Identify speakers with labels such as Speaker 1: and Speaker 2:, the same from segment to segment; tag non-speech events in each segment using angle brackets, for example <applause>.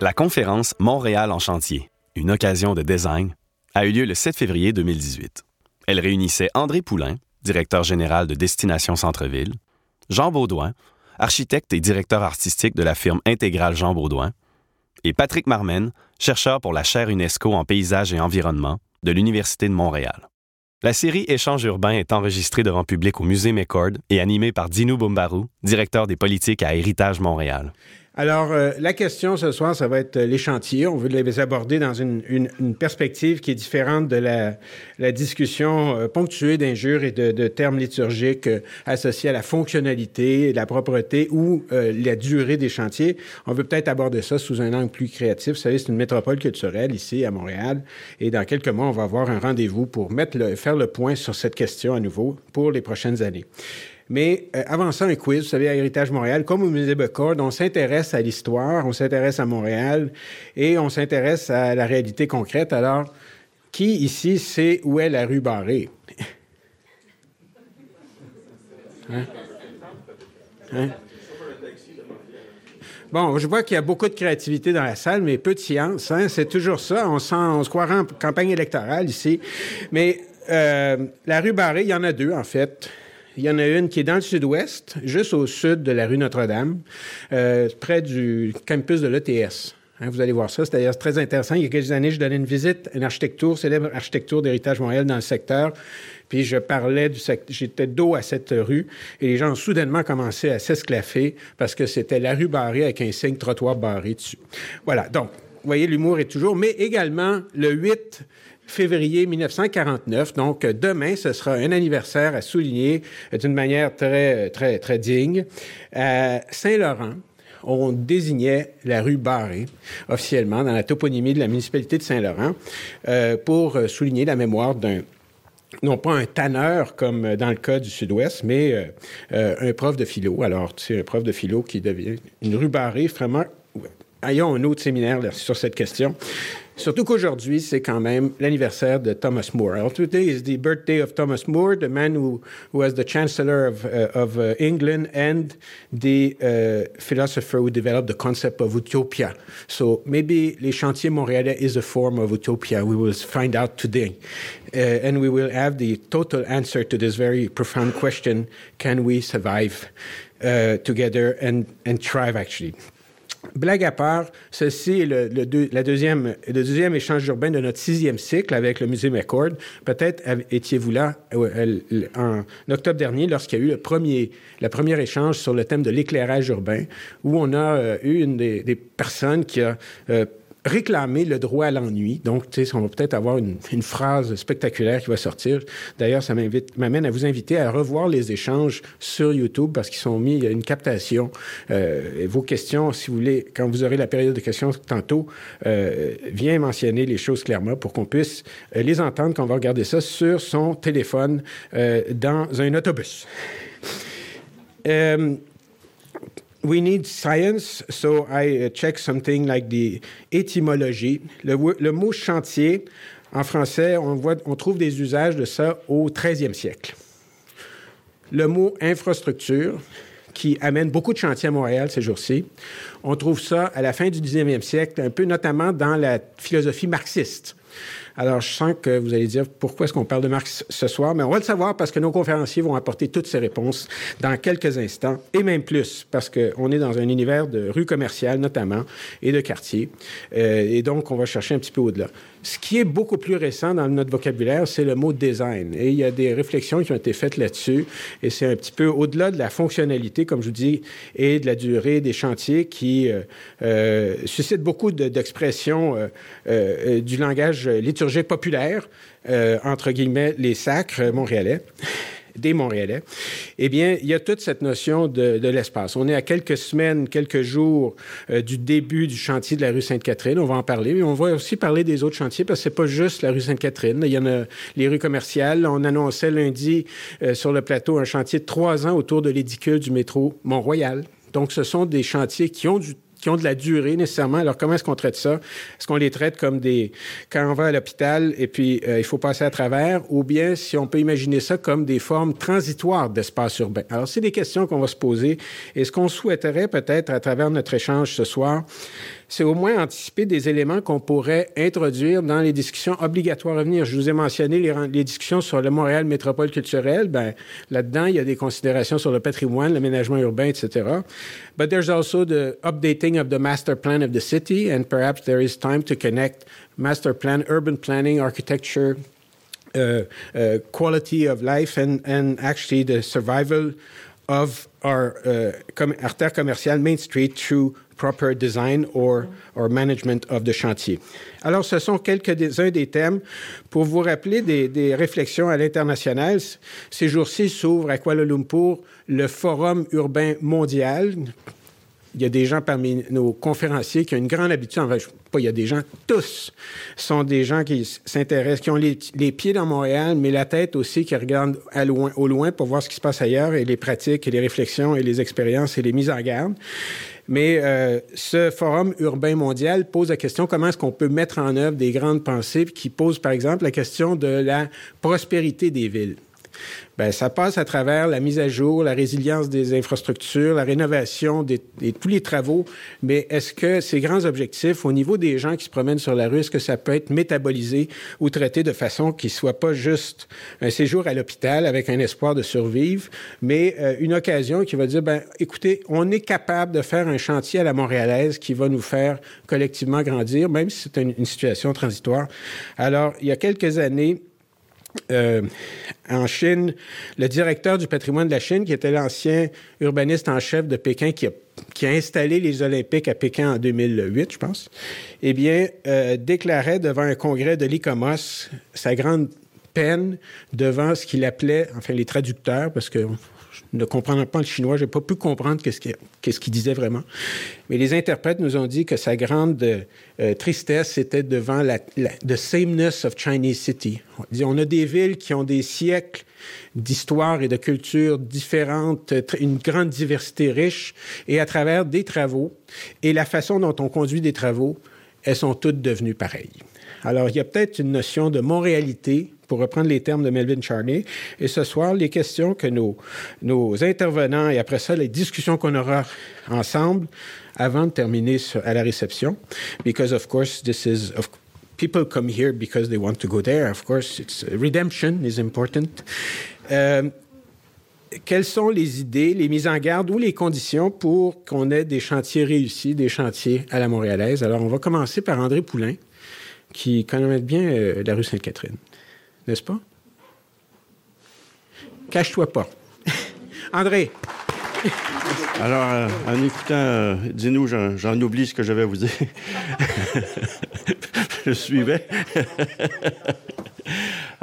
Speaker 1: La conférence Montréal en chantier, une occasion de design, a eu lieu le 7 février 2018. Elle réunissait André Poulain, directeur général de Destination Centre-Ville, Jean Baudouin, architecte et directeur artistique de la firme intégrale Jean Baudouin, et Patrick Marmen, chercheur pour la chaire UNESCO en paysage et environnement de l'Université de Montréal. La série Échange urbain est enregistrée devant public au Musée McCord et animée par Dino Bombarou, directeur des politiques à Héritage Montréal.
Speaker 2: Alors, euh, la question ce soir, ça va être euh, les chantiers. On veut les aborder dans une, une, perspective qui est différente de la, la discussion euh, ponctuée d'injures et de, de, termes liturgiques associés à la fonctionnalité, la propreté ou la durée des chantiers. On veut peut-être aborder ça sous un angle plus créatif. Vous savez, c'est une métropole culturelle ici à Montréal. Et dans quelques mois, on va avoir un rendez-vous pour mettre le, faire le point sur cette question à nouveau pour les prochaines années. Mais euh, avant ça, un quiz, vous savez, à Héritage Montréal, comme au Musée Becord, on s'intéresse à l'histoire, on s'intéresse à Montréal et on s'intéresse à la réalité concrète. Alors, qui ici sait où est la rue Barrée? <laughs> Hein? Hein? Bon, je vois qu'il y a beaucoup de créativité dans la salle, mais peu de science. Hein? C'est toujours ça. On, se croirait en campagne électorale ici. Mais euh, la rue Barrée, il y en a deux, en fait. Il y en a une qui est dans le sud-ouest, juste au sud de la rue Notre-Dame, euh, près du campus de l'ETS. Hein, vous allez voir ça. C'est d'ailleurs très intéressant. Il y a quelques années, je donnais une visite à une architecture, célèbre architecture d'héritage Montréal dans le secteur. Puis je parlais du secteur, j'étais dos à cette rue et les gens ont soudainement commencé à s'esclaffer parce que c'était la rue barrée avec un signe trottoir barré dessus. Voilà. Donc, vous voyez, l'humour est toujours, mais également le 8 février 1949. Donc, demain, ce sera un anniversaire à souligner d'une manière très, très, très digne. À Saint-Laurent, on désignait la rue Barré officiellement dans la toponymie de la municipalité de Saint-Laurent euh, pour souligner la mémoire d'un non pas un tanneur comme dans le cas du Sud-Ouest, mais euh, euh, un prof de philo. Alors, c'est un prof de philo qui devient une rue Barré, vraiment. Ayons un autre séminaire sur cette question. Surtout qu'aujourd'hui, c'est quand même l'anniversaire de Thomas More. Alors, today is the birthday of Thomas More, the man who, who was the Chancellor of, uh, of uh, England and the uh, philosopher who developed the concept of utopia. So maybe Les Chantiers Montréalais is a form of utopia. We will find out today. Uh, and we will have the total answer to this very profound question can we survive uh, together and, and thrive, actually? Blague à part, ceci est le, la deuxième, le deuxième échange urbain de notre sixième cycle avec le musée McCord. Peut-être étiez-vous là euh, en octobre dernier lorsqu'il y a eu le premier, échange sur le thème de l'éclairage urbain, où on a euh, eu une des, personnes qui a euh, réclamer le droit à l'ennui. Donc, tu sais, on va peut-être avoir une, phrase spectaculaire qui va sortir. D'ailleurs, ça m'amène à vous inviter à revoir les échanges sur YouTube parce qu'ils sont mis, il y a une captation. Euh, vos questions, si vous voulez, quand vous aurez la période de questions tantôt, euh, viens mentionner les choses clairement pour qu'on puisse euh, les entendre quand on va regarder ça sur son téléphone dans un autobus. We need science, so I uh, check something like the étymologie. Le, mot chantier, en français, on, on trouve des usages de ça au 13e siècle. Le mot infrastructure, qui amène beaucoup de chantiers à Montréal ces jours-ci, on trouve ça à la fin du 19e siècle, un peu notamment dans la philosophie marxiste. Alors, je sens que vous allez dire pourquoi est-ce qu'on parle de Marx ce soir, mais on va le savoir parce que nos conférenciers vont apporter toutes ces réponses dans quelques instants, et même plus, parce qu'on est dans un univers de rue commerciale notamment et de quartier, euh, et donc on va chercher un petit peu au-delà. Ce qui est beaucoup plus récent dans notre vocabulaire, c'est le mot design. Et il y a des réflexions qui ont été faites là-dessus. Et c'est un petit peu au-delà de la fonctionnalité, comme je vous dis, et de la durée des chantiers qui euh, euh, suscitent beaucoup d'expressions euh, du langage liturgique populaire, euh, entre guillemets, les sacres montréalais. <laughs> des Montréalais, eh bien, il y a toute cette notion de, l'espace. On est à quelques semaines, quelques jours euh, du début du chantier de la rue Sainte-Catherine. On va en parler, mais on va aussi parler des autres chantiers parce que c'est pas juste la rue Sainte-Catherine. Il y en a les rues commerciales. On annonçait lundi euh, sur le plateau un chantier de trois ans autour de l'édicule du métro Mont-Royal. Donc, ce sont des chantiers qui ont du qui ont de la durée nécessairement. Alors, comment est-ce qu'on traite ça? Est-ce qu'on les traite comme des... Quand on va à l'hôpital et puis euh, il faut passer à travers, ou bien si on peut imaginer ça comme des formes transitoires d'espace urbain? Alors, c'est des questions qu'on va se poser. Et ce qu'on souhaiterait peut-être à travers notre échange ce soir, c'est au moins anticiper des éléments qu'on pourrait introduire dans les discussions obligatoires à venir. Je vous ai mentionné les, discussions sur le Montréal métropole culturelle. Ben, là-dedans, il y a des considérations sur le patrimoine, l'aménagement urbain, etc. But there's also the updating of the master plan of the city, and perhaps there is time to connect master plan, urban planning, architecture, uh, uh, quality of life, and, and actually the survival of our uh, com artère commerciale Main Street through proper design or, or management of the chantier. Alors, ce sont quelques-uns des thèmes pour vous rappeler des, des réflexions à l'international. Ces jours-ci s'ouvre à Kuala Lumpur le Forum urbain mondial il y a des gens parmi nos conférenciers qui ont une grande habitude, en fait, pas il y a des gens, tous sont des gens qui s'intéressent, qui ont les, pieds dans Montréal, mais la tête aussi, qui regardent à au loin pour voir ce qui se passe ailleurs et les pratiques et les réflexions et les expériences et les mises en garde. Mais euh, ce forum urbain mondial pose la question comment est-ce qu'on peut mettre en œuvre des grandes pensées qui posent, par exemple, la question de la prospérité des villes? Bien, ça passe à travers la mise à jour, la résilience des infrastructures, la rénovation de tous les travaux. Mais est-ce que ces grands objectifs, au niveau des gens qui se promènent sur la rue, est-ce que ça peut être métabolisé ou traité de façon qui soit pas juste un séjour à l'hôpital avec un espoir de survivre, mais euh, une occasion qui va dire, ben, écoutez, on est capable de faire un chantier à la montréalaise qui va nous faire collectivement grandir, même si c'est une situation transitoire. Alors, il y a quelques années, euh, en Chine, le directeur du patrimoine de la Chine, qui était l'ancien urbaniste en chef de Pékin, qui a, installé les Olympiques à Pékin en 2008, je pense, eh bien, euh, déclarait devant un congrès de l'ICOMOS sa grande peine devant ce qu'il appelait, enfin les traducteurs, parce que ne comprenant pas le chinois, je n'ai pas pu comprendre qu'est-ce qu'il disait vraiment. Mais les interprètes nous ont dit que sa grande euh, tristesse, c'était devant la, the sameness of Chinese city. On a des villes qui ont des siècles d'histoire et de culture différentes, une grande diversité riche, et à travers des travaux et la façon dont on conduit des travaux, elles sont toutes devenues pareilles. Alors, il y a peut-être une notion de montréalité pour reprendre les termes de Melvin Charney. Et ce soir, les questions que nos, intervenants et après ça, les discussions qu'on aura ensemble avant de terminer à la réception. Because, of course, this is. Of, people come here because they want to go there. Of course, redemption is important. Euh, quelles sont les idées, les mises en garde ou les conditions pour qu'on ait des chantiers réussis, des chantiers à la montréalaise? Alors, on va commencer par André Poulain, qui connaît bien euh, la rue Sainte-Catherine n'est-ce pas? Cache-toi pas. <laughs> André.
Speaker 3: Alors, euh, en écoutant, euh, dis-nous, j'en oublie ce que j'avais à vous dire. <laughs> je suivais. <laughs>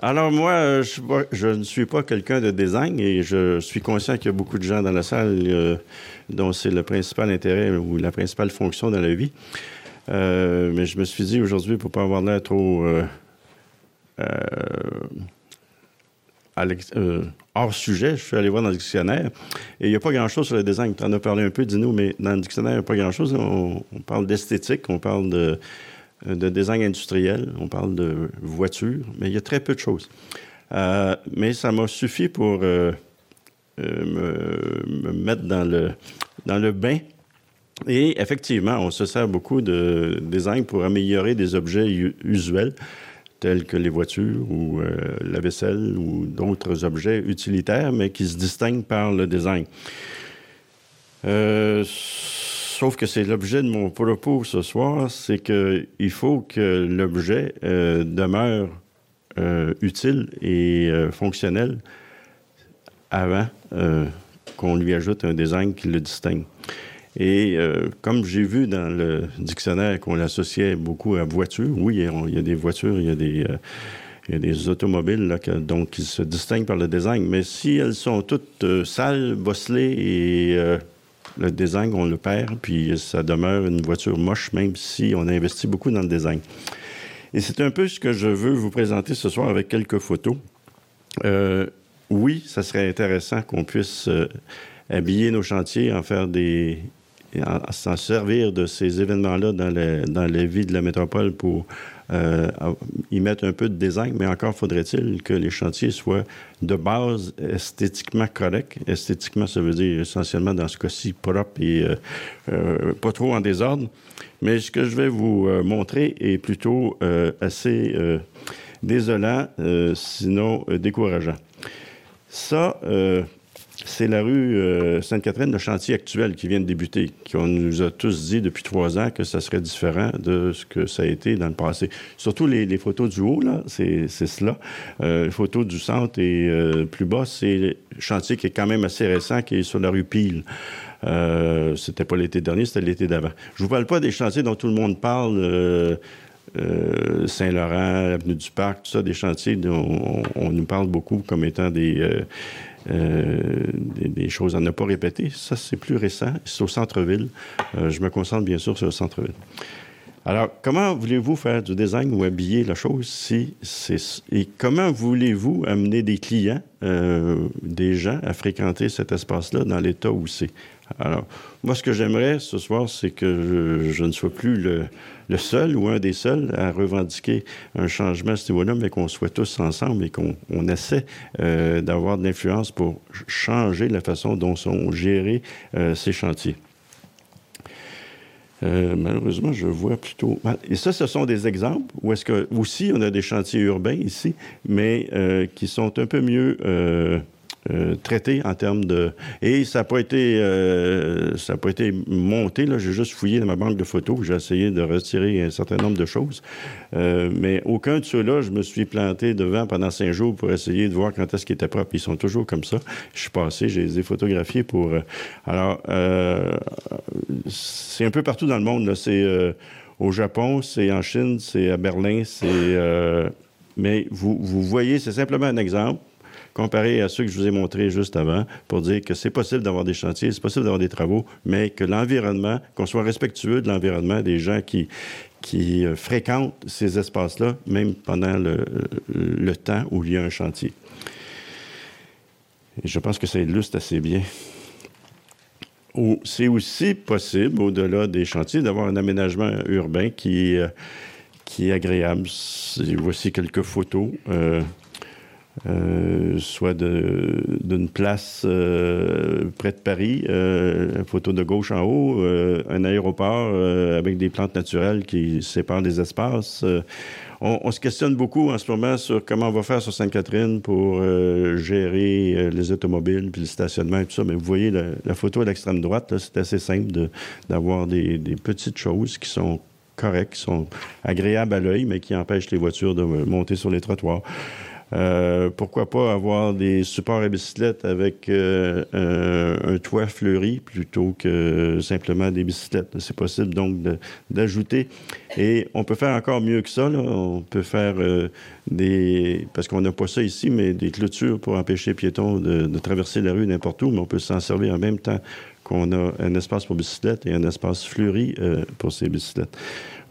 Speaker 3: Alors, moi, euh, je, ne suis pas quelqu'un de design et je suis conscient qu'il y a beaucoup de gens dans la salle dont c'est le principal intérêt ou la principale fonction dans la vie. mais je me suis dit aujourd'hui, pour ne pas avoir l'air trop euh, euh, hors sujet, je suis allé voir dans le dictionnaire, et il n'y a pas grand-chose sur le design. Tu en as parlé un peu, dis-nous, mais dans le dictionnaire, il n'y a pas grand-chose. On, parle d'esthétique, on parle de, de, design industriel, on parle de voiture, mais il y a très peu de choses. Euh, mais ça m'a suffi pour me, me, mettre dans le, dans le bain. Et effectivement, on se sert beaucoup de design pour améliorer des objets usuels tels que les voitures ou euh, la vaisselle ou d'autres objets utilitaires, mais qui se distinguent par le design. Euh, sauf que c'est l'objet de mon propos ce soir, c'est qu'il faut que l'objet euh, demeure utile et fonctionnel avant qu'on lui ajoute un design qui le distingue. Et euh, comme j'ai vu dans le dictionnaire qu'on l'associait beaucoup à voiture, oui, il y a des voitures, il y a des, euh, automobiles donc, qui se distinguent par le design. Mais si elles sont toutes sales, bosselées et le design, on le perd, puis ça demeure une voiture moche, même si on a investi beaucoup dans le design. Et c'est un peu ce que je veux vous présenter ce soir avec quelques photos. Euh, oui, ça serait intéressant qu'on puisse euh, habiller nos chantiers, en faire des, s'en servir de ces événements-là dans, dans la vie de la métropole pour euh, y mettre un peu de design, mais encore faudrait-il que les chantiers soient de base esthétiquement corrects. Esthétiquement, ça veut dire essentiellement dans ce cas-ci propre et euh, euh, pas trop en désordre. Mais ce que je vais vous montrer est plutôt assez désolant, sinon décourageant. Ça, c'est la rue euh, Sainte-Catherine, le chantier actuel qui vient de débuter, qu'on nous a tous dit depuis trois ans que ça serait différent de ce que ça a été dans le passé. Surtout les, photos du haut, là, c'est cela. Euh, les photos du centre et euh, plus bas, c'est le chantier qui est quand même assez récent, qui est sur la rue Pile. C'était pas l'été dernier, c'était l'été d'avant. Je vous parle pas des chantiers dont tout le monde parle. Saint-Laurent, l'avenue du Parc, tout ça, des chantiers dont on, nous parle beaucoup comme étant des, des, choses à ne pas répéter. Ça, c'est plus récent. C'est au centre-ville. Euh, je me concentre bien sûr sur le centre-ville. Alors, comment voulez-vous faire du design ou habiller la chose si c'est... Et comment voulez-vous amener des clients, euh, des gens à fréquenter cet espace-là dans l'état où c'est? Alors, moi, ce que j'aimerais ce soir, c'est que je, ne sois plus le, seul ou un des seuls à revendiquer un changement à ce niveau-là, mais qu'on soit tous ensemble et qu'on essaie euh, d'avoir de l'influence pour changer la façon dont sont gérés euh, ces chantiers. Euh, malheureusement, je vois plutôt. Et ça, ce sont des exemples où est-ce que aussi on a des chantiers urbains ici, mais qui sont un peu mieux euh, traité en termes de... Et ça n'a pas été, euh, ça pas été monté. J'ai juste fouillé dans ma banque de photos. J'ai essayé de retirer un certain nombre de choses. Euh, mais aucun de ceux-là, je me suis planté devant pendant cinq jours pour essayer de voir quand est-ce qu'ils étaient propres. Ils sont toujours comme ça. Je suis passé, je les ai photographiés pour... alors, c'est un peu partout dans le monde. C'est au Japon, c'est en Chine, c'est à Berlin, c'est... mais vous, vous voyez, c'est simplement un exemple comparé à ceux que je vous ai montrés juste avant, pour dire que c'est possible d'avoir des chantiers, c'est possible d'avoir des travaux, mais que l'environnement, qu'on soit respectueux de l'environnement des gens qui, qui euh, fréquentent ces espaces-là, même pendant le, le, temps où il y a un chantier. Et je pense que ça illustre assez bien. C'est aussi possible, au-delà des chantiers, d'avoir un aménagement urbain qui, euh, qui est agréable. Voici quelques photos. Euh, euh, soit d'une place euh, près de Paris, euh, photo de gauche en haut, un aéroport avec des plantes naturelles qui séparent les espaces. On, se questionne beaucoup en ce moment sur comment on va faire sur Sainte-Catherine pour gérer les automobiles puis le stationnement et tout ça. Mais vous voyez la, photo à l'extrême droite, c'est assez simple d'avoir des, des petites choses qui sont correctes, qui sont agréables à l'œil, mais qui empêchent les voitures de monter sur les trottoirs. Euh, pourquoi pas avoir des supports à bicyclette avec euh, un, toit fleuri plutôt que simplement des bicyclettes? C'est possible donc d'ajouter. Et on peut faire encore mieux que ça. On peut faire euh, des... Parce qu'on n'a pas ça ici, mais des clôtures pour empêcher les piétons de, traverser la rue n'importe où, mais on peut s'en servir en même temps qu'on a un espace pour bicyclette et un espace fleuri pour ces bicyclettes.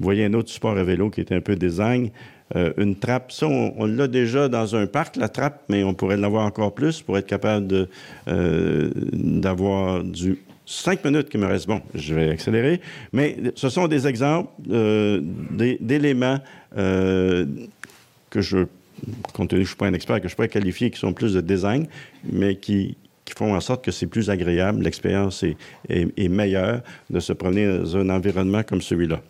Speaker 3: Vous voyez un autre support à vélo qui est un peu design. Euh, une trappe, ça, on, l'a déjà dans un parc, la trappe, mais on pourrait l'avoir encore plus pour être capable euh, d'avoir du cinq minutes qui me reste. Bon, je vais accélérer. Mais ce sont des exemples euh, d'éléments que je, compte tenu que je ne suis pas un expert, que je pourrais qualifier, qui sont plus de design, mais qui, font en sorte que c'est plus agréable, l'expérience est, meilleure de se promener dans un environnement comme celui-là.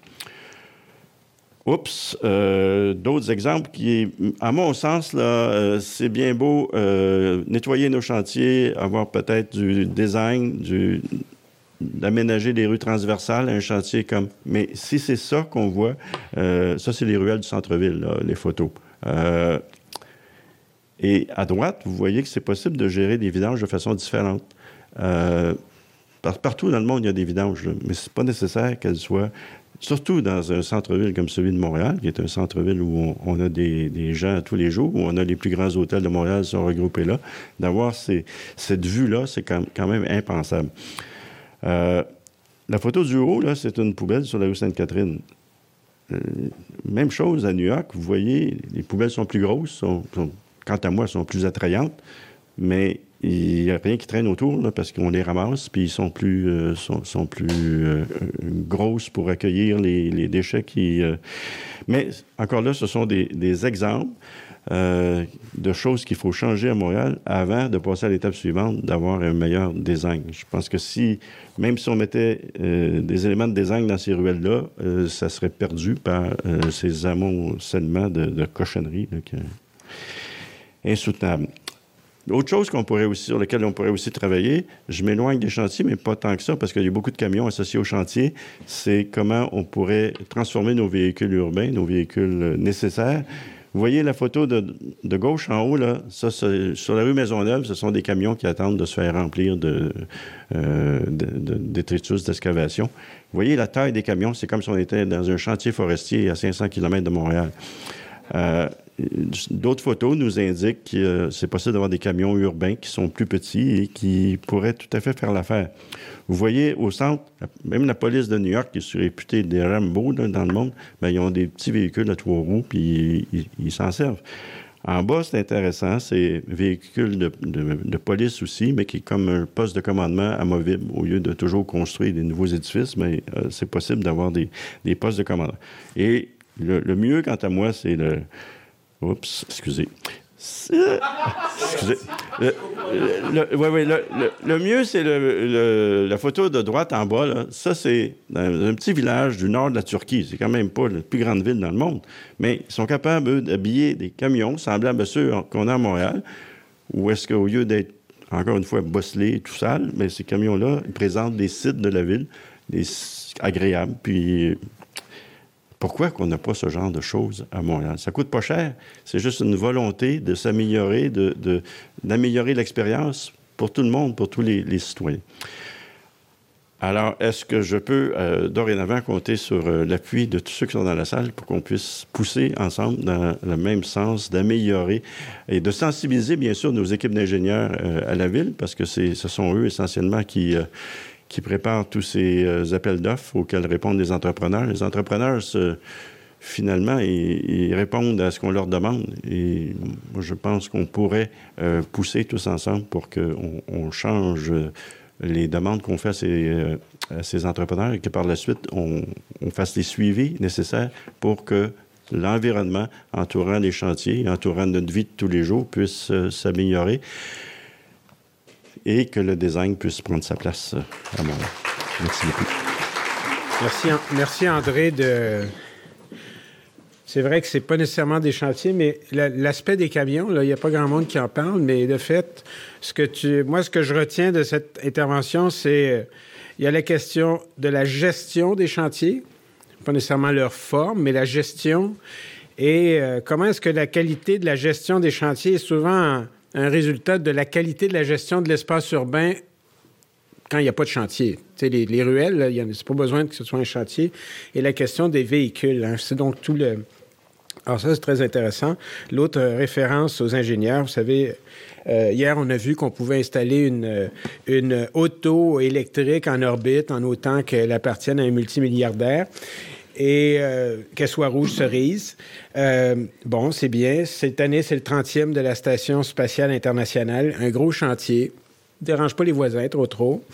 Speaker 3: Oups, euh, d'autres exemples qui, à mon sens, là, euh, c'est bien beau euh, nettoyer nos chantiers, avoir peut-être du design, d'aménager des rues transversales, un chantier comme. Mais si c'est ça qu'on voit, ça c'est les ruelles du centre-ville, les photos. et à droite, vous voyez que c'est possible de gérer des vidanges de façon différente. partout dans le monde, il y a des vidanges, mais c'est pas nécessaire qu'elles soient surtout dans un centre-ville comme celui de Montréal, qui est un centre-ville où on, a des, gens tous les jours, où on a les plus grands hôtels de Montréal sont regroupés là, d'avoir cette vue-là, c'est quand, même impensable. Euh, la photo du haut, là, c'est une poubelle sur la rue Sainte-Catherine. Euh, même chose à New York, vous voyez, les poubelles sont plus grosses, sont, quant à moi, sont plus attrayantes, mais il n'y a rien qui traîne autour parce qu'on les ramasse, puis ils sont plus, euh, sont, plus euh, grosses pour accueillir les, déchets qui. Mais encore là, ce sont des, exemples de choses qu'il faut changer à Montréal avant de passer à l'étape suivante, d'avoir un meilleur design. Je pense que si, même si on mettait des éléments de design dans ces ruelles-là, ça serait perdu par ces amoncellements de, de cochonneries insoutenable. Autre chose sur laquelle on pourrait aussi travailler, je m'éloigne des chantiers, mais pas tant que ça, parce qu'il y a beaucoup de camions associés au chantier, c'est comment on pourrait transformer nos véhicules urbains, nos véhicules nécessaires. Vous voyez la photo de, gauche en haut, là, ça, sur la rue Maisonneuve, ce sont des camions qui attendent de se faire remplir de, euh, détritus d'excavation. Vous voyez la taille des camions, c'est comme si on était dans un chantier forestier à 500 km de Montréal. Euh, D'autres photos nous indiquent que c'est possible d'avoir des camions urbains qui sont plus petits et qui pourraient tout à fait faire l'affaire. Vous voyez au centre, même la police de New York, qui est réputée des Rambo dans le monde, bien, ils ont des petits véhicules à trois roues, puis ils s'en servent. En bas, c'est intéressant, c'est véhicule de, police aussi, mais qui est comme un poste de commandement amovible. Au lieu de toujours construire des nouveaux édifices, mais euh, c'est possible d'avoir des, des, postes de commandement. Et le mieux, quant à moi, c'est le, Oups, excusez. Excusez. Le, mieux, c'est la photo de droite en bas. Ça, c'est un petit village du nord de la Turquie. C'est quand même pas la plus grande ville dans le monde. Mais ils sont capables d'habiller des camions semblables à ceux qu'on a à Montréal, où est-ce qu'au lieu d'être, encore une fois, bosselés, tout sale, mais ces camions-là, présentent des sites de la ville, des agréables, puis pourquoi qu'on n'a pas ce genre de choses à Montréal? Ça coûte pas cher. C'est juste une volonté de s'améliorer, d'améliorer l'expérience pour tout le monde, pour tous les, citoyens. Alors, est-ce que je peux euh, dorénavant compter sur euh, l'appui de tous ceux qui sont dans la salle pour qu'on puisse pousser ensemble dans le même sens, d'améliorer et de sensibiliser, bien sûr, nos équipes d'ingénieurs euh, à la ville, parce que ce sont eux essentiellement qui qui prépare tous ces euh, appels d'offres auxquels répondent les entrepreneurs. Les entrepreneurs, finalement, ils, répondent à ce qu'on leur demande. Et je pense qu'on pourrait euh, pousser tous ensemble pour qu'on change les demandes qu'on fait euh, à ces, entrepreneurs et que par la suite, on, on fasse les suivis nécessaires pour que l'environnement entourant les chantiers, entourant notre vie de tous les jours, puisse s'améliorer et que le design puisse prendre sa place euh, à Montréal. Merci beaucoup.
Speaker 2: Merci, merci André de. C'est vrai que c'est pas nécessairement des chantiers, mais l'aspect des camions, il n'y a pas grand monde qui en parle, mais de fait, ce que tu, moi, ce que je retiens de cette intervention, c'est euh, il y a la question de la gestion des chantiers, pas nécessairement leur forme, mais la gestion et euh, comment est-ce que la qualité de la gestion des chantiers est souvent un résultat de la qualité de la gestion de l'espace urbain quand il n'y a pas de chantier. Sais, les, ruelles, il n'y a pas besoin que ce soit un chantier. Et la question des véhicules, hein, c'est donc tout le... Alors ça, c'est très intéressant. L'autre référence aux ingénieurs, vous savez, euh, hier, on a vu qu'on pouvait installer une, une auto électrique en orbite en autant qu'elle appartienne à un multimilliardaire et euh, qu'elle soit rouge cerise. Euh, bon, c'est bien. Cette année, c'est le 30e de la Station spatiale internationale. Un gros chantier. Dérange pas les voisins trop trop.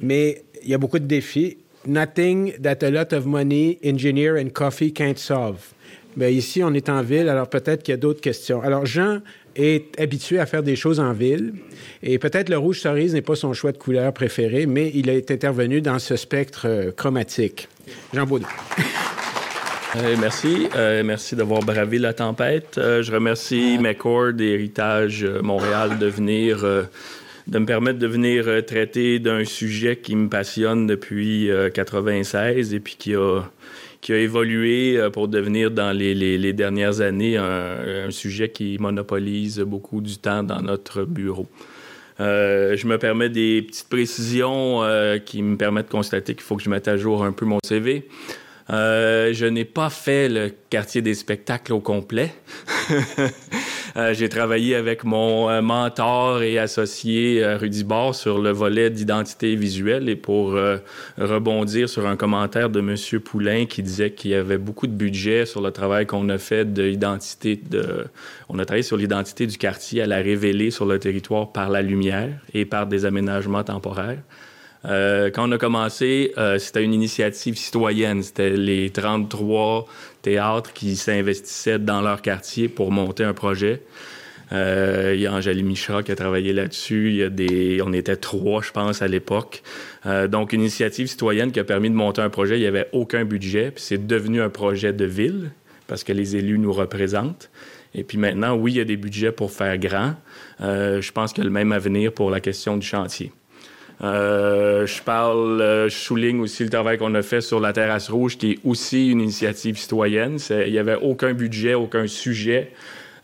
Speaker 2: Mais il y a beaucoup de défis. Nothing that a lot of money, engineer and coffee can't solve. Bien, ici, on est en ville, alors peut-être qu'il y a d'autres questions. Alors, Jean est habitué à faire des choses en ville, et peut-être le rouge cerise n'est pas son choix de couleur préféré, mais il est intervenu dans ce spectre euh, chromatique. Jean Baudou.
Speaker 4: Euh, merci. Euh, merci d'avoir bravé la tempête. je remercie McCord et Héritage Montréal de venir, de me permettre de venir traiter d'un sujet qui me passionne depuis 1996 et puis qui a qui a évolué euh, pour devenir dans les, dernières années un, sujet qui monopolise beaucoup du temps dans notre bureau. Euh, je me permets des petites précisions euh, qui me permettent de constater qu'il faut que je mette à jour un peu mon CV. Je n'ai pas fait le quartier des spectacles au complet. <laughs> Euh, j'ai travaillé avec mon euh, mentor et associé Rudy Barr sur le volet d'identité visuelle et pour rebondir sur un commentaire de M. Poulain qui disait qu'il y avait beaucoup de budget sur le travail qu'on a fait de l'identité de... On a travaillé sur l'identité du quartier à la révéler sur le territoire par la lumière et par des aménagements temporaires. Euh, quand on a commencé, euh, c'était une initiative citoyenne. C'était les 33 théâtres qui s'investissaient dans leur quartier pour monter un projet. Euh, il y a Angélie Micha qui a travaillé là-dessus. Il y a des, on était trois, je pense, à l'époque. donc, une initiative citoyenne qui a permis de monter un projet. Il n'y avait aucun budget. Puis c'est devenu un projet de ville parce que les élus nous représentent. Et puis maintenant, oui, il y a des budgets pour faire grand. je pense qu'il y a le même avenir pour la question du chantier. Euh, je parle, euh, je souligne aussi le travail qu'on a fait sur la terrasse rouge, qui est aussi une initiative citoyenne. Il n'y avait aucun budget, aucun sujet,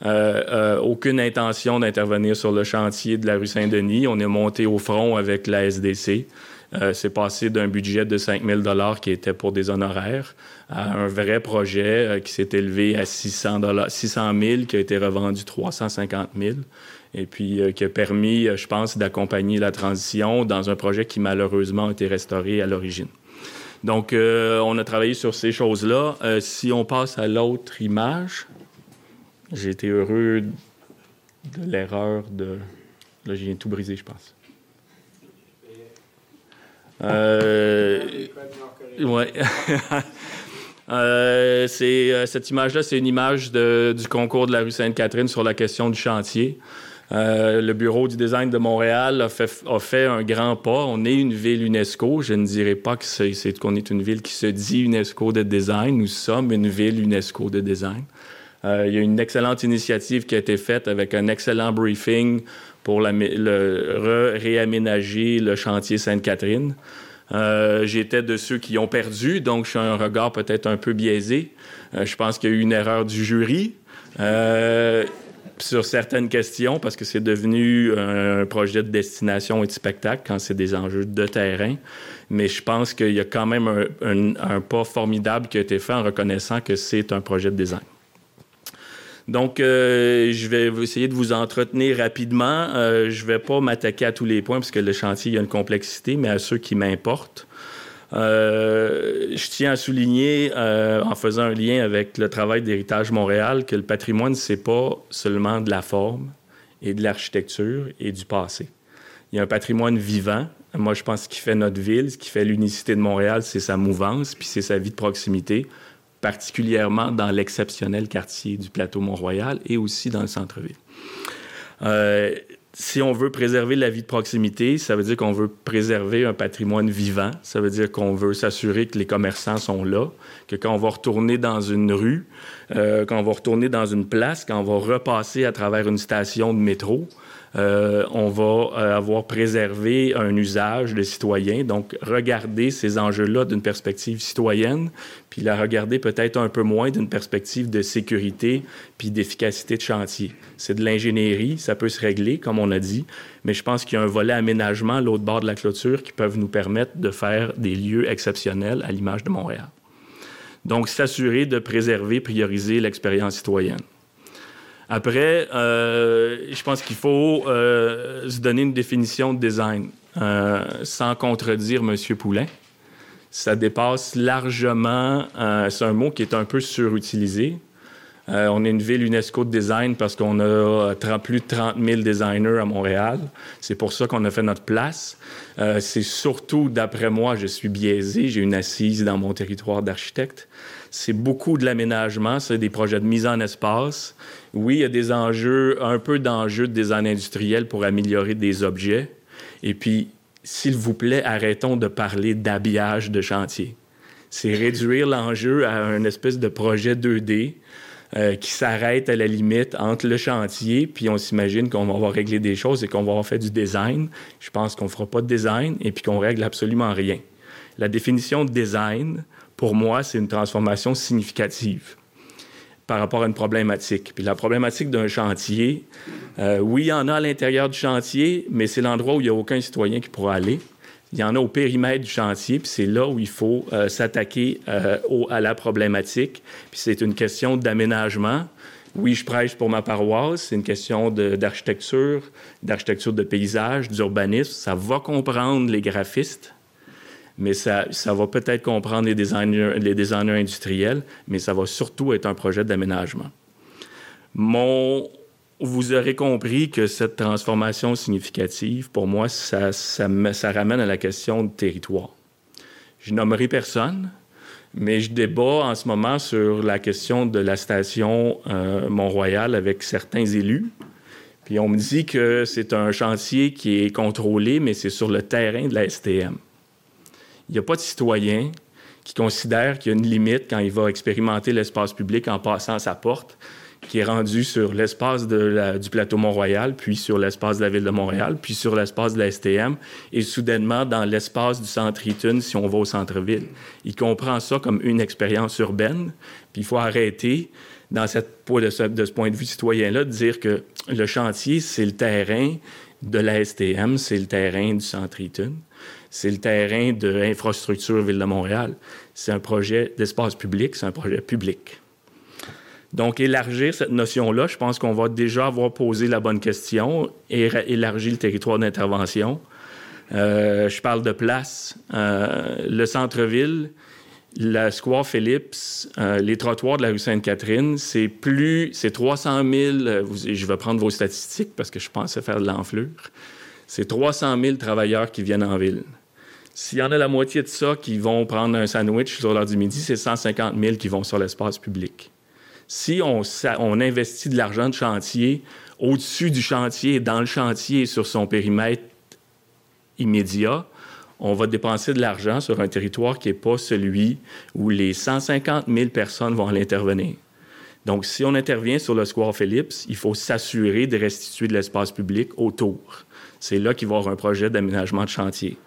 Speaker 4: euh, aucune intention d'intervenir sur le chantier de la rue Saint-Denis. On est monté au front avec la SDC. c'est passé d'un budget de 5 000 qui était pour des honoraires à un vrai projet qui s'est élevé à 600, 600 000, qui a été revendu 350 000 et puis euh, qui a permis, euh, je pense, d'accompagner la transition dans un projet qui malheureusement a été restauré à l'origine. Donc, euh, on a travaillé sur ces choses-là. si on passe à l'autre image, j'ai été heureux de l'erreur de... Là, j'ai tout brisé, je pense. Euh... ouais. <laughs> c'est, cette image-là, c'est une image du concours de la rue Sainte-Catherine sur la question du chantier. Euh, le Bureau du design de Montréal a fait, un grand pas. On est une ville UNESCO. Je ne dirais pas que c'est, qu'on est une ville qui se dit UNESCO de design. Nous sommes une ville UNESCO de design. Euh, il y a une excellente initiative qui a été faite avec un excellent briefing pour réaménager le chantier Sainte-Catherine. Euh, j'étais de ceux qui ont perdu, donc j'ai un regard peut-être un peu biaisé. je pense qu'il y a eu une erreur du jury sur certaines questions parce que c'est devenu un projet de destination et de spectacle quand c'est des enjeux de terrain. Mais je pense qu'il y a quand même un, pas formidable qui a été fait en reconnaissant que c'est un projet de design. Donc, euh, je vais essayer de vous entretenir rapidement. Euh, je ne vais pas m'attaquer à tous les points parce que le chantier, a une complexité, mais à ceux qui m'importent. Euh, je tiens à souligner, euh, en faisant un lien avec le travail d'Héritage Montréal, que le patrimoine, c'est pas seulement de la forme et de l'architecture et du passé. Il y a un patrimoine vivant. Moi, je pense qu'il fait notre ville, ce qui fait l'unicité de Montréal, c'est sa mouvance, puis c'est sa vie de proximité, particulièrement dans l'exceptionnel quartier du plateau Mont-Royal et aussi dans le centre-ville. Euh, si on veut préserver la vie de proximité, ça veut dire qu'on veut préserver un patrimoine vivant. Ça veut dire qu'on veut s'assurer que les commerçants sont là, que quand on va retourner dans une rue, euh, quand on va retourner dans une place, quand on va repasser à travers une station de métro, euh, on va euh, avoir préservé un usage de citoyen. Donc, regarder ces enjeux-là d'une perspective citoyenne, puis la regarder peut-être un peu moins d'une perspective de sécurité puis d'efficacité de chantier. C'est de l'ingénierie, ça peut se régler, comme on a dit, mais je pense qu'il y a un volet aménagement l'autre bord de la clôture qui peuvent nous permettre de faire des lieux exceptionnels à l'image de Montréal. Donc, s'assurer de préserver, prioriser l'expérience citoyenne. Après, euh, je pense qu'il faut euh, se donner une définition de design euh, sans contredire M. Poulain. Ça dépasse largement, c'est un mot qui est un peu surutilisé. on est une ville UNESCO de design parce qu'on a plus de 30 000 designers à Montréal. C'est pour ça qu'on a fait notre place. c'est surtout, d'après moi, je suis biaisé, j'ai une assise dans mon territoire d'architecte. C'est beaucoup de l'aménagement, c'est des projets de mise en espace. Oui, il y a des enjeux, un peu d'enjeux de design industriel pour améliorer des objets. Et puis, s'il vous plaît, arrêtons de parler d'habillage de chantier. C'est réduire l'enjeu à un espèce de projet 2D euh, qui s'arrête à la limite entre le chantier, puis on s'imagine qu'on va avoir réglé des choses et qu'on va avoir fait du design. Je pense qu'on ne fera pas de design et puis qu'on règle absolument rien. La définition de design, pour moi, c'est une transformation significative par rapport à une problématique. Puis la problématique d'un chantier, euh, oui, il y en a à l'intérieur du chantier, mais c'est l'endroit où il n'y a aucun citoyen qui pourra aller. il y en a au périmètre du chantier, puis c'est là où il faut euh, s'attaquer euh, à la problématique. Puis c'est une question d'aménagement. Oui, je prêche pour ma paroisse, c'est une question d'architecture, d'architecture de paysage, d'urbanisme. Ça va comprendre les graphistes, mais ça, ça va peut-être comprendre les designers, industriels, mais ça va surtout être un projet d'aménagement. Mon, vous aurez compris que cette transformation significative, pour moi, ça, ça, ramène à la question du territoire. Je nommerai personne, mais je débat en ce moment sur la question de la station euh, Mont-Royal avec certains élus. Puis on me dit que c'est un chantier qui est contrôlé, mais c'est sur le terrain de la STM. Il n'y a pas de citoyen qui considère qu'il y a une limite quand il va expérimenter l'espace public en passant sa porte qui est rendu sur l'espace du plateau Mont-Royal, puis sur l'espace de la ville de Montréal, puis sur l'espace de la STM, et soudainement dans l'espace du centre Eaton si on va au centre-ville. Il comprend ça comme une expérience urbaine, puis il faut arrêter dans cette, de, ce, de ce point de vue citoyen-là de dire que le chantier, c'est le terrain de la STM, c'est le terrain du centre Eaton, c'est le terrain de Ville de Montréal. C'est un projet d'espace public, c'est un projet public. Donc, élargir cette notion-là, je pense qu'on va déjà avoir posé la bonne question et élargir le territoire d'intervention. Euh, je parle de place. Euh, le centre-ville, la Square Phillips, euh, les trottoirs de la rue Sainte-Catherine, c'est plus, c'est 300 000, je vais prendre vos statistiques parce que je pensais faire de l'enflure, c'est 300 000 travailleurs qui viennent en ville. S'il y en a la moitié de ça qui vont prendre un sandwich sur l'heure du midi, c'est 150 000 qui vont sur l'espace public. Si on, investit de l'argent de chantier au-dessus du chantier, dans le chantier, sur son périmètre immédiat, on va dépenser de l'argent sur un territoire qui n'est pas celui où les 150 000 personnes vont aller intervenir. Donc, si on intervient sur le Square Phillips, il faut s'assurer de restituer de l'espace public autour. C'est là qu'il va y avoir un projet d'aménagement de chantier.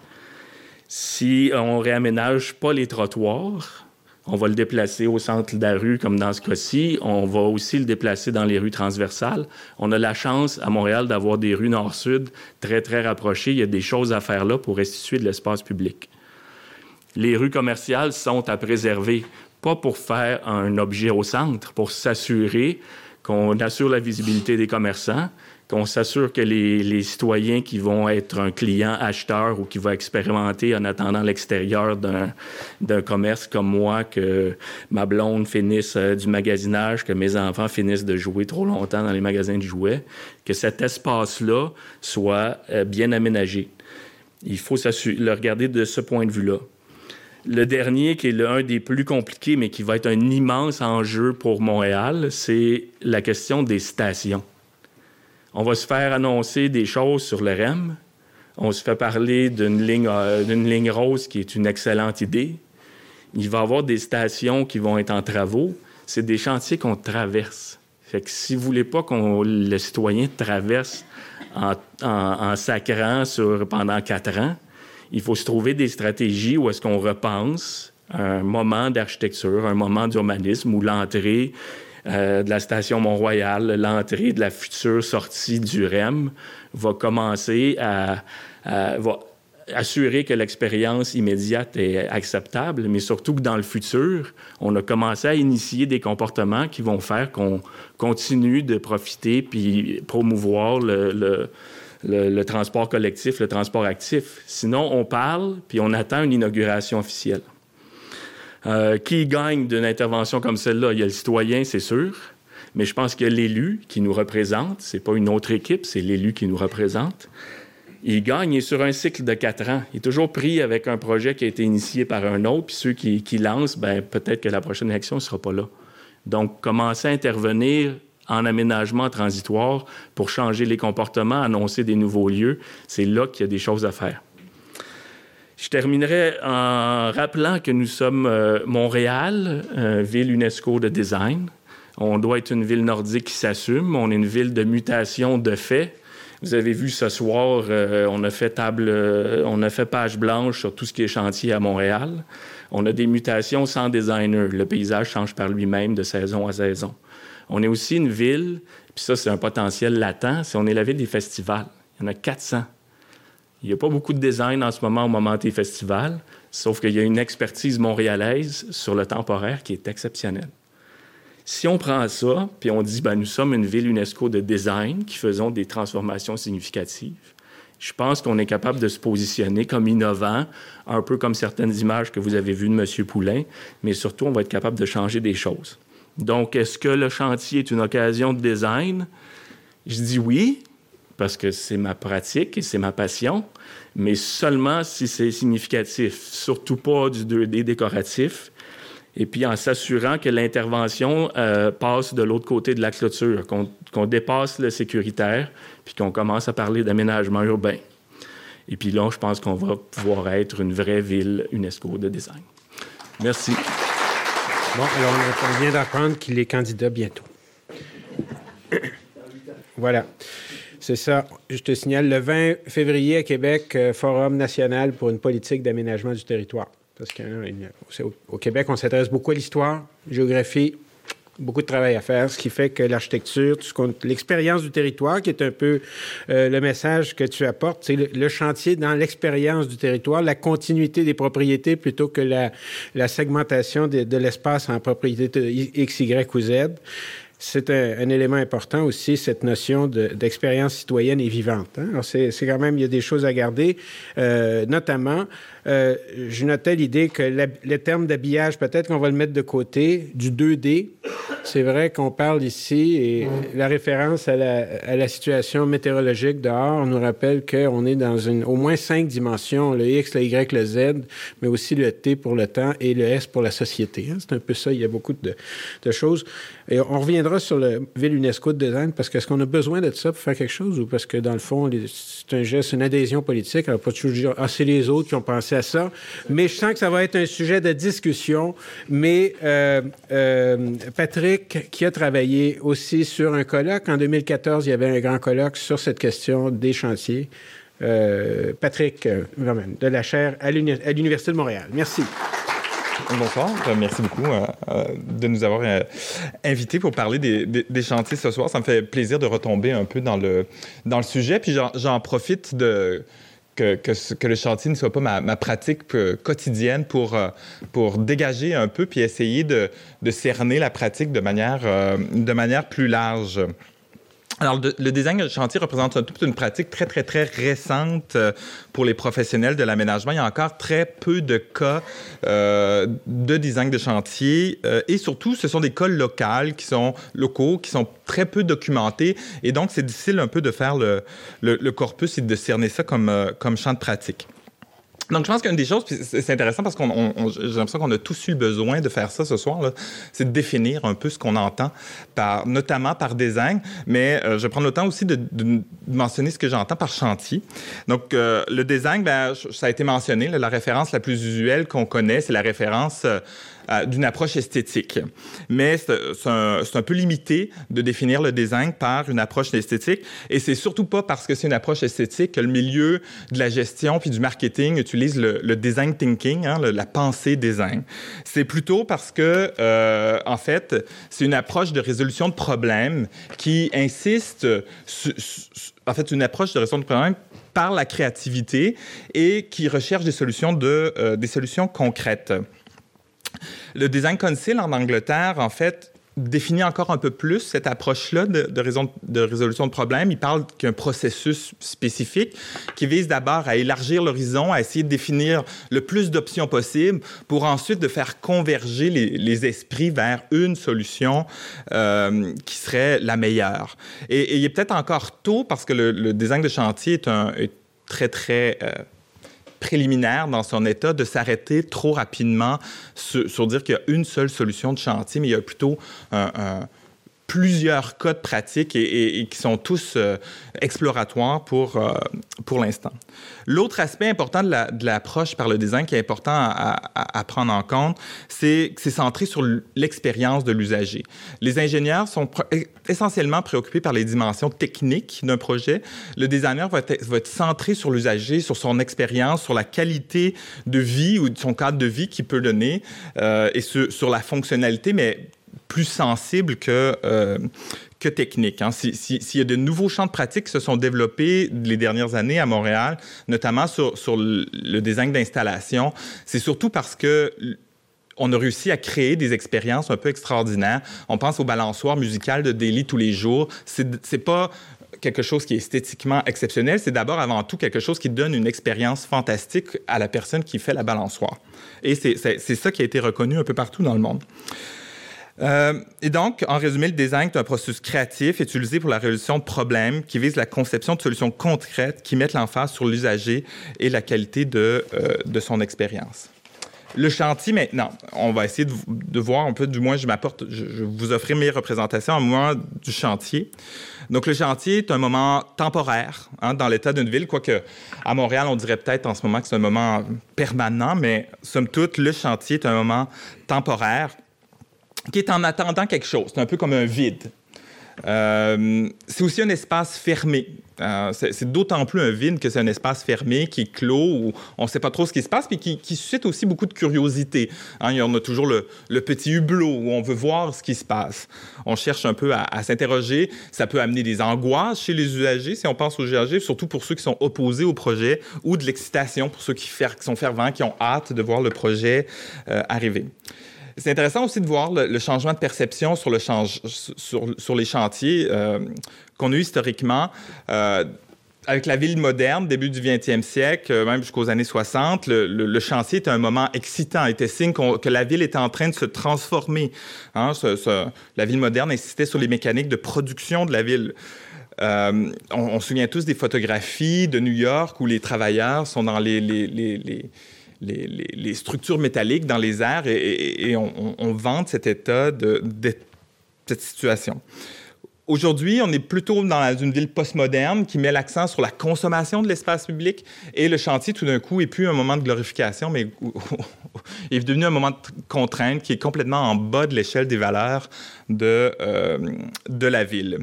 Speaker 4: Si on réaménage pas les trottoirs, on va le déplacer au centre de la rue, comme dans ce cas-ci. On va aussi le déplacer dans les rues transversales. On a la chance à Montréal d'avoir des rues nord-sud très, très rapprochées. Il y a des choses à faire là pour restituer de l'espace public. Les rues commerciales sont à préserver, pas pour faire un objet au centre, pour s'assurer qu'on assure la visibilité des commerçants, qu'on s'assure que les, citoyens qui vont être un client acheteur ou qui va expérimenter en attendant l'extérieur d'un commerce comme moi, que ma blonde finisse euh, du magasinage, que mes enfants finissent de jouer trop longtemps dans les magasins de jouets, que cet espace-là soit euh, bien aménagé. Il faut le regarder de ce point de vue-là. Le dernier, qui est l'un des plus compliqués, mais qui va être un immense enjeu pour Montréal, c'est la question des stations. On va se faire annoncer des choses sur le REM. On se fait parler d'une ligne, euh, ligne rose qui est une excellente idée. Il va y avoir des stations qui vont être en travaux. C'est des chantiers qu'on traverse. Fait que si vous voulez pas qu'on le citoyen traverse en, sacrant sur, pendant quatre ans, il faut se trouver des stratégies où est-ce qu'on repense un moment d'architecture, un moment d'urbanisme où l'entrée euh, de la station Mont-Royal, l'entrée de la future sortie du REM va commencer à, assurer que l'expérience immédiate est acceptable, mais surtout que dans le futur, on a commencé à initier des comportements qui vont faire qu'on continue de profiter puis promouvoir le, le, transport collectif, le transport actif. Sinon, on parle puis on attend une inauguration officielle. Euh, qui gagne d'une intervention comme celle-là? Il y a le citoyen, c'est sûr, mais je pense que l'élu qui nous représente, c'est pas une autre équipe, c'est l'élu qui nous représente. Il gagne sur un cycle de quatre ans. Il est toujours pris avec un projet qui a été initié par un autre, puis ceux qui, lancent, ben, peut-être que la prochaine élection ne sera pas là. Donc, commencer à intervenir en aménagement transitoire pour changer les comportements, annoncer des nouveaux lieux, c'est là qu'il y a des choses à faire. Je terminerai en rappelant que nous sommes euh, Montréal, euh, ville UNESCO de design. On doit être une ville nordique qui s'assume. On est une ville de mutation de fait. Vous avez vu ce soir, euh, on a fait table, on a fait page blanche sur tout ce qui est chantier à Montréal. On a des mutations sans designer. Le paysage change par lui-même de saison à saison. On est aussi une ville, puis ça c'est un potentiel latent, c'est on est la ville des festivals. Il y en a 400 Il n'y a pas beaucoup de design en ce moment au moment des festivals, sauf qu'il y a une expertise montréalaise sur le temporaire qui est exceptionnelle. Si on prend ça, puis on dit, ben, nous sommes une ville UNESCO de design qui faisons des transformations significatives, je pense qu'on est capable de se positionner comme innovant, un peu comme certaines images que vous avez vues de M. Poulain, mais surtout, on va être capable de changer des choses. Donc, est-ce que le chantier est une occasion de design? Je dis oui, parce que c'est ma pratique et c'est ma passion, mais seulement si c'est significatif, surtout pas du 2D décoratif, et puis en s'assurant que l'intervention euh, passe de l'autre côté de la clôture, qu'on dépasse le sécuritaire, puis qu'on commence à parler d'aménagement urbain. Et puis là, je pense qu'on va pouvoir être une vraie ville UNESCO de design. Merci.
Speaker 2: Bon, alors on vient d'apprendre qu'il est candidat bientôt. Voilà. C'est ça. Je te signale, le 20 février à Québec, euh, Forum national pour une politique d'aménagement du territoire. Parce qu'au Québec, on s'intéresse beaucoup à l'histoire, géographie, beaucoup de travail à faire, ce qui fait que l'architecture, l'expérience du territoire, qui est un peu euh, le message que tu apportes, c'est le, chantier dans l'expérience du territoire, la continuité des propriétés plutôt que la, segmentation de, l'espace en propriété X, Y ou Z c'est un, élément important aussi, cette notion d'expérience citoyenne et vivante. Hein. C'est quand même, il y a des choses à garder, euh, notamment euh, je notais l'idée que le terme d'habillage, peut-être qu'on va le mettre de côté, du 2D. C'est vrai qu'on parle ici, et la référence à la, situation météorologique dehors nous rappelle qu'on est dans une, au moins cinq dimensions, le X, le Y, le Z, mais aussi le T pour le temps et le S pour la société. Hein. C'est un peu ça, il y a beaucoup de, choses. On reviendra sur le Ville UNESCO de design, parce qu'est-ce qu'on a besoin de ça pour faire quelque chose ou parce que, dans le fond, c'est un geste, une adhésion politique? Alors, pas toujours dire, ah, c'est les autres qui ont pensé à ça. Mais je sens que ça va être un sujet de discussion. Mais euh, euh, Patrick, qui a travaillé aussi sur un colloque, en 2014, il y avait un grand colloque sur cette question des chantiers. Euh, Patrick, de la chaire à l'Université de Montréal. Merci.
Speaker 5: Bonsoir, merci beaucoup de nous avoir invités pour parler des, des, chantiers ce soir. Ça me fait plaisir de retomber un peu dans le, dans le sujet. Puis j'en profite de que, le chantier ne soit pas ma, pratique euh, quotidienne pour, euh, pour dégager un peu puis essayer de, cerner la pratique de manière, euh, de manière plus large. Alors, le design de chantier représente toute une pratique très, très, très récente euh, pour les professionnels de l'aménagement. Il y a encore très peu de cas euh, de design de chantier euh, et surtout, ce sont des cas locaux qui sont locaux, qui sont très peu documentés et donc c'est difficile un peu de faire le, le, le, corpus et de cerner ça comme, comme champ de pratique. Donc, je pense qu'une des choses, c'est intéressant parce qu'on, j'ai l'impression qu'on a tous eu besoin de faire ça ce soir, c'est de définir un peu ce qu'on entend, par, notamment par design, mais euh, je vais prendre le temps aussi de, mentionner ce que j'entends par chantier. Donc, euh, le design, ben, ça a été mentionné, la référence la plus usuelle qu'on connaît, c'est la référence euh, euh, d'une approche esthétique. Mais c'est un, peu limité de définir le design par une approche esthétique. Et c'est surtout pas parce que c'est une approche esthétique que le milieu de la gestion puis du marketing utilise le, design thinking, hein, la pensée design. C'est plutôt parce que, euh, en fait, c'est une approche de résolution de problèmes qui insiste sur, en fait, une approche de résolution de problèmes par la créativité et qui recherche des solutions, de, euh, des solutions concrètes. Le Design Council en Angleterre, en fait, définit encore un peu plus cette approche-là de, résolution de problèmes. Il parle qu'un processus spécifique qui vise d'abord à élargir l'horizon, à essayer de définir le plus d'options possibles pour ensuite de faire converger les, esprits vers une solution euh, qui serait la meilleure. Et, il est peut-être encore tôt parce que le, design de chantier est, un, très, très... Euh, préliminaire dans son état de s'arrêter trop rapidement sur, dire qu'il y a une seule solution de chantier, mais il y a plutôt un, plusieurs cas de pratique et, qui sont tous euh, exploratoires pour, euh, pour l'instant. L'autre aspect important de l'approche par le design qui est important à, prendre en compte, c'est que c'est centré sur l'expérience de l'usager. Les ingénieurs sont essentiellement préoccupés par les dimensions techniques d'un projet. Le designer va être, va être centré sur l'usager, sur son expérience, sur la qualité de vie ou de son cadre de vie qu'il peut donner euh, et sur, sur la fonctionnalité, mais plus sensible que, que technique. Hein. S'il y a de nouveaux champs de pratique qui se sont développés les dernières années à Montréal, notamment sur, sur le design d'installation, c'est surtout parce que on a réussi à créer des expériences un peu extraordinaires. On pense au balançoire musical de Daily tous les jours. C'est pas quelque chose qui est esthétiquement exceptionnel, c'est d'abord avant tout quelque chose qui donne une expérience fantastique à la personne qui fait la balançoire. Et c'est ça qui a été reconnu un peu partout dans le monde. Euh, et donc, en résumé, le design est un processus créatif utilisé pour la résolution de problèmes qui vise la conception de solutions concrètes qui mettent l'emphase sur l'usager et la qualité de, euh, de son expérience. Le chantier, maintenant, on va essayer de, voir un peu, du moins, je m'apporte, je, vous offrir mes représentations au moment du chantier. Donc, le chantier est un moment temporaire hein, dans l'état d'une ville, quoique à Montréal, on dirait peut-être en ce moment que c'est un moment permanent, mais somme toute, le chantier est un moment temporaire qui est en attendant quelque chose. C'est un peu comme un vide. Euh, c'est aussi un espace fermé. Euh, c'est d'autant plus un vide que c'est un espace fermé qui est clos, où on ne sait pas trop ce qui se passe, puis qui, suscite aussi beaucoup de curiosité. Hein, en a toujours le, petit hublot où on veut voir ce qui se passe. On cherche un peu à, s'interroger. Ça peut amener des angoisses chez les usagers, si on pense aux usagers, surtout pour ceux qui sont opposés au projet, ou de l'excitation pour ceux qui, sont fervents, qui ont hâte de voir le projet euh, arriver. C'est intéressant aussi de voir le, changement de perception sur, les chantiers euh, qu'on a eu historiquement. Euh, avec la ville moderne, début du 20e siècle, euh, même jusqu'aux années 60, le, chantier était un moment excitant, était signe que la ville était en train de se transformer. Hein, la ville moderne insistait sur les mécaniques de production de la ville. on, se souvient tous des photographies de New York où les travailleurs sont dans les, structures métalliques dans les airs et, on, vante cet état de, de cette situation. Aujourd'hui, on est plutôt dans une ville postmoderne qui met l'accent sur la consommation de l'espace public et le chantier, tout d'un coup, est plus un moment de glorification, mais <laughs> est devenu un moment de contrainte qui est complètement en bas de l'échelle des valeurs de, euh, de la ville.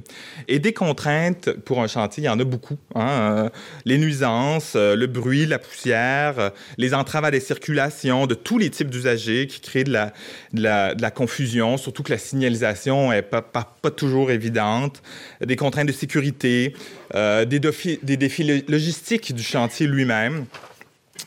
Speaker 5: Et des contraintes pour un chantier, il y en a beaucoup. Hein, euh, les nuisances, euh, le bruit, la poussière, les entraves à la circulation de tous les types d'usagers qui créent de la, de la, confusion, surtout que la signalisation n'est pas, pas, pas, toujours évidente, des contraintes de sécurité, des, défis, des défis logistiques du chantier lui-même.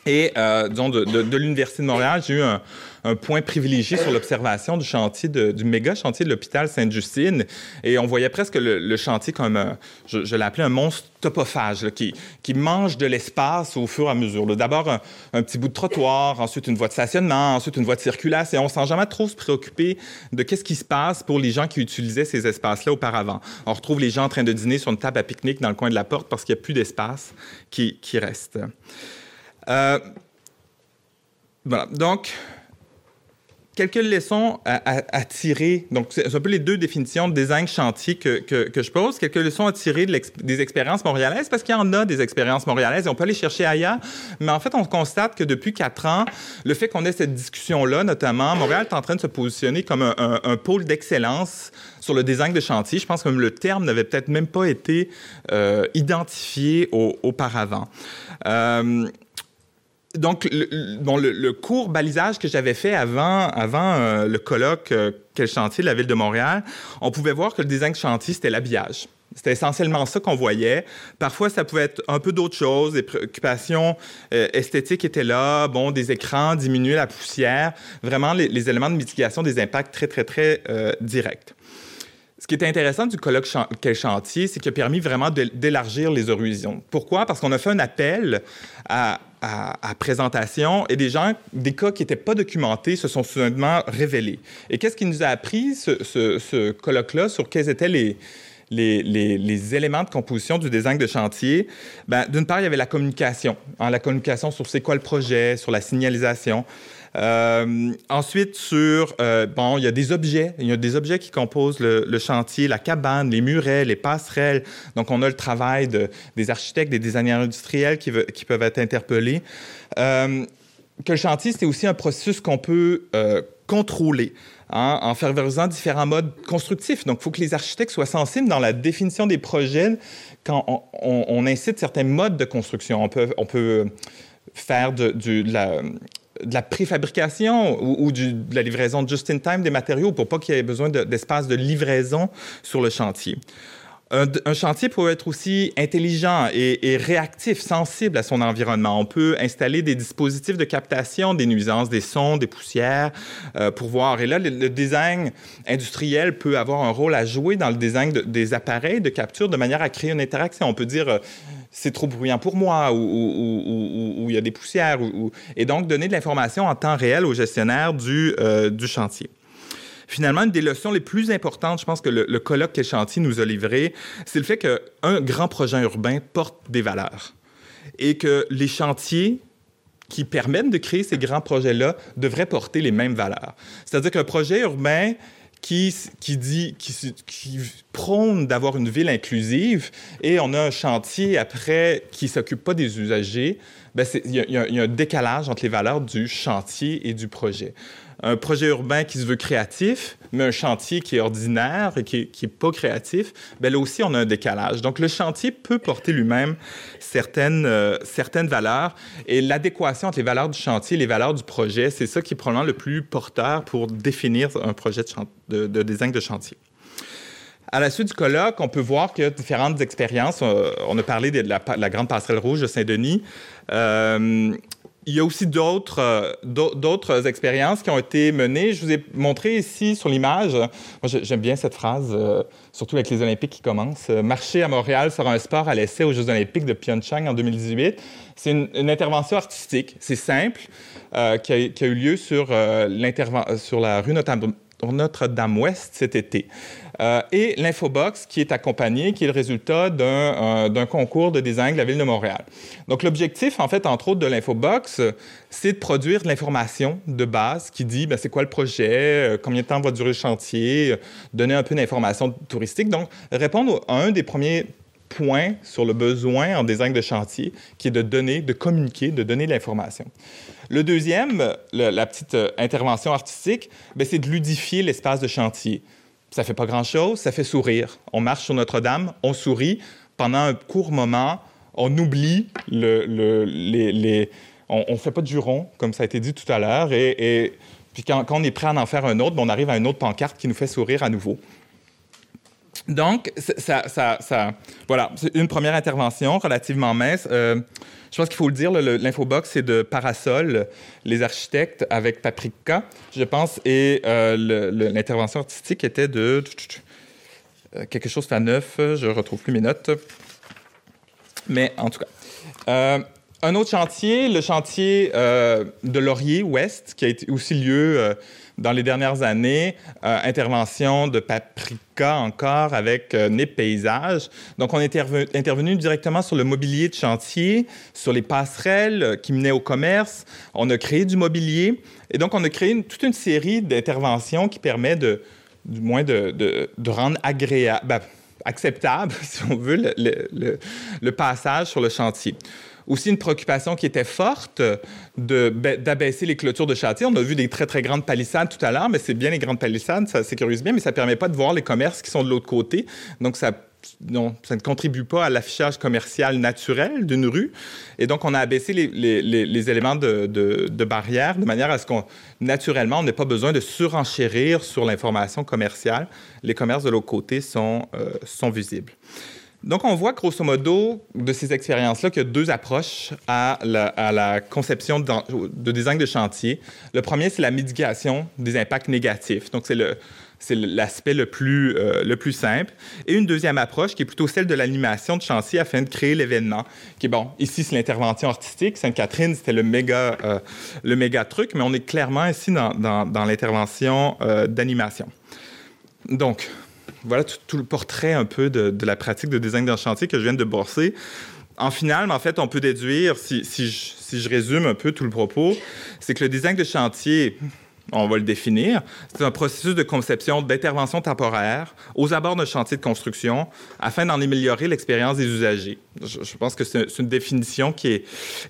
Speaker 5: Et, euh, disons, de, de, de l'Université de Montréal, j'ai eu un, un, point privilégié sur l'observation du chantier, du méga chantier de l'hôpital Sainte-Justine. Et on voyait presque le, chantier comme, un, je, l'appelais un monstre topophage, qui, qui mange de l'espace au fur et à mesure. D'abord, un, petit bout de trottoir, ensuite une voie de stationnement, ensuite une voie de circulation. On ne sent jamais trop se préoccuper de qu'est-ce qui se passe pour les gens qui utilisaient ces espaces-là auparavant. On retrouve les gens en train de dîner sur une table à pique-nique dans le coin de la porte parce qu'il n'y a plus d'espace qui, qui reste. Euh, voilà. Donc, quelques leçons à, tirer. Donc, c'est un peu les deux définitions de design chantier que, que, je pose. Quelques leçons à tirer des expériences montréalaises, parce qu'il y en a des expériences montréalaises et on peut aller chercher ailleurs. Mais en fait, on constate que depuis quatre ans, le fait qu'on ait cette discussion-là, notamment, Montréal est en train de se positionner comme un, pôle d'excellence sur le design de chantier. Je pense que le terme n'avait peut-être même pas été euh, identifié auparavant. Euh, donc, le, court balisage que j'avais fait avant, avant euh, le colloque euh, Quel chantier de la ville de Montréal, on pouvait voir que le design de chantier, c'était l'habillage. C'était essentiellement ça qu'on voyait. Parfois, ça pouvait être un peu d'autres choses. Des préoccupations euh, esthétiques étaient là. Bon, des écrans, diminuer la poussière. Vraiment, les, éléments de mitigation des impacts très, très, très directs. Ce qui est intéressant du colloque Quel chantier, c'est qu'il a permis vraiment d'élargir les horizons. Pourquoi? Parce qu'on a fait un appel à à, présentation et des gens, des cas qui n'étaient pas documentés se sont soudainement révélés. Et qu'est-ce qui nous a appris, ce, colloque-là, sur quels étaient les, éléments de composition du design de chantier? Ben, D'une part, il y avait la communication. Hein, la communication sur c'est quoi le projet, sur la signalisation. Euh, ensuite, sur, euh, bon, il y a des objets. Il y a des objets qui composent le, chantier, la cabane, les murets, les passerelles. Donc, on a le travail de, des architectes, des designers industriels qui, peuvent être interpellés. Euh, que le chantier, c'est aussi un processus qu'on peut contrôler. Hein, en favorisant différents modes constructifs. Donc, il faut que les architectes soient sensibles dans la définition des projets quand on, incite certains modes de construction. On peut, on peut faire de, de la, de la préfabrication ou, de la livraison just-in-time des matériaux pour pas qu'il y ait besoin d'espace de livraison sur le chantier. Un, chantier peut être aussi intelligent et, réactif, sensible à son environnement. On peut installer des dispositifs de captation des nuisances, des sons, des poussières euh, pour voir. Et là, le, design industriel peut avoir un rôle à jouer dans le design des appareils de capture de manière à créer une interaction. On peut dire euh, c'est trop bruyant pour moi ou il y a des poussières et donc donner de l'information en temps réel au gestionnaire du, euh, du chantier. Finalement, une des leçons les plus importantes, je pense que le, colloque Quel chantier nous a livré, c'est le fait qu'un grand projet urbain porte des valeurs et que les chantiers qui permettent de créer ces grands projets-là devraient porter les mêmes valeurs. C'est-à-dire qu'un projet urbain qui, prône d'avoir une ville inclusive et on a un chantier après qui s'occupe pas des usagers, ben il y, a un décalage entre les valeurs du chantier et du projet un projet urbain qui se veut créatif, mais un chantier qui est ordinaire et qui n'est pas créatif, bien là aussi, on a un décalage. Donc, le chantier peut porter lui-même certaines, euh, certaines valeurs et l'adéquation entre les valeurs du chantier et les valeurs du projet, c'est ça qui est probablement le plus porteur pour définir un projet de, de, design de chantier. À la suite du colloque, on peut voir a différentes expériences. Euh, on a parlé de la, la grande passerelle rouge de Saint-Denis. Euh, il y a aussi d'autres, euh, d'autres expériences qui ont été menées. Je vous ai montré ici sur l'image, moi j'aime bien cette phrase, euh, surtout avec les Olympiques qui commencent. Euh, Marcher à Montréal sera un sport à l'essai aux Jeux Olympiques de Pyeongchang en 2018. C'est une, intervention artistique, c'est simple, qui, a, eu lieu sur, sur la rue Notre-Dame-Ouest cet été. Euh, et l'Infobox qui est accompagné, qui est le résultat euh, d'un concours de design de la Ville de Montréal. Donc, l'objectif, en fait, entre autres, de l'Infobox, c'est de produire de l'information de base qui dit ben, c'est quoi le projet, euh, combien de temps va durer le chantier, donner un peu d'informations touristiques. Donc, répondre à un des premiers points sur le besoin en design de chantier, qui est de donner, de communiquer, de donner l'information. Le deuxième, la petite intervention artistique, ben, c'est de ludifier l'espace de chantier. Ça fait pas grand-chose, ça fait sourire. On marche sur Notre-Dame, on sourit. Pendant un court moment, on oublie le, les, On ne fait pas de juron, comme ça a été dit tout à l'heure. Et, puis quand, on est prêt à en faire un autre, ben, on arrive à une autre pancarte qui nous fait sourire à nouveau. Donc, ça, voilà, c'est une première intervention relativement mince. Euh, je pense qu'il faut le dire, l'infobox, c'est de Parasol, les architectes, avec Paprika, je pense, et euh, l'intervention artistique était de euh, quelque chose à neuf, je retrouve plus mes notes. Mais en tout cas. Un autre chantier, le chantier de Laurier Ouest, qui a aussi lieu dans les dernières années, euh, intervention de Paprika encore avec euh, NIP Paysage. Donc, on est intervenu directement sur le mobilier de chantier, sur les passerelles euh, qui menaient au commerce. On a créé du mobilier. Et donc, on a créé toute une série d'interventions qui permet de, du moins de, rendre agréable, acceptable, <laughs> si on veut, le passage sur le chantier aussi une préoccupation qui était forte d'abaisser les clôtures de chantier. On a vu des très, très grandes palissades tout à l'heure, mais c'est bien les grandes palissades, ça sécurise bien, mais ça ne permet pas de voir les commerces qui sont de l'autre côté. Donc, ça ne contribue pas à l'affichage commercial naturel d'une rue. Et donc, on a abaissé les, les, éléments de, de, de, barrière de manière à ce qu'on, naturellement, on n'ait pas besoin de surenchérir sur l'information commerciale. Les commerces de l'autre côté sont, euh, sont visibles. Donc, on voit grosso modo de ces expériences-là qu'il y a deux approches à la, conception de, design de chantier. Le premier, c'est la mitigation des impacts négatifs. Donc, c'est l'aspect le plus, euh, le plus simple. Et une deuxième approche qui est plutôt celle de l'animation de chantier afin de créer l'événement. Qui est bon, ici c'est l'intervention artistique. Sainte-Catherine, c'était le méga, euh, mais on est clairement ici dans, dans, l'intervention euh, d'animation. Donc, voilà tout, le portrait un peu de, la pratique de design d'un chantier que je viens de brosser. En final, en fait, on peut déduire, si, je, résume un peu tout le propos, c'est que le design de chantier, on va le définir, c'est un processus de conception d'intervention temporaire aux abords d'un chantier de construction afin d'en améliorer l'expérience des usagers. Je, pense que c'est une définition qui est,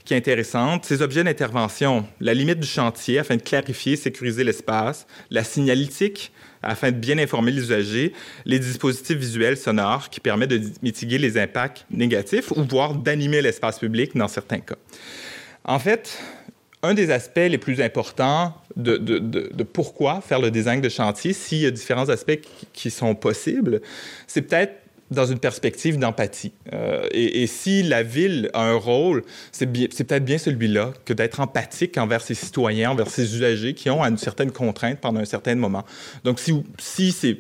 Speaker 5: qui est intéressante. Ces objets d'intervention, la limite du chantier afin de clarifier, sécuriser l'espace, la signalétique afin de bien informer les usagers, les dispositifs visuels sonores qui permettent de mitiguer les impacts négatifs ou voire d'animer l'espace public dans certains cas. En fait, un des aspects les plus importants de, de, de, pourquoi faire le design de chantier, s'il y a différents aspects qui, sont possibles, c'est peut-être dans une perspective d'empathie. Euh, et, si la ville a un rôle, c'est peut-être bien celui-là que d'être empathique envers ses citoyens, envers ses usagers qui ont une certaine contrainte pendant un certain moment. Donc, si, c'est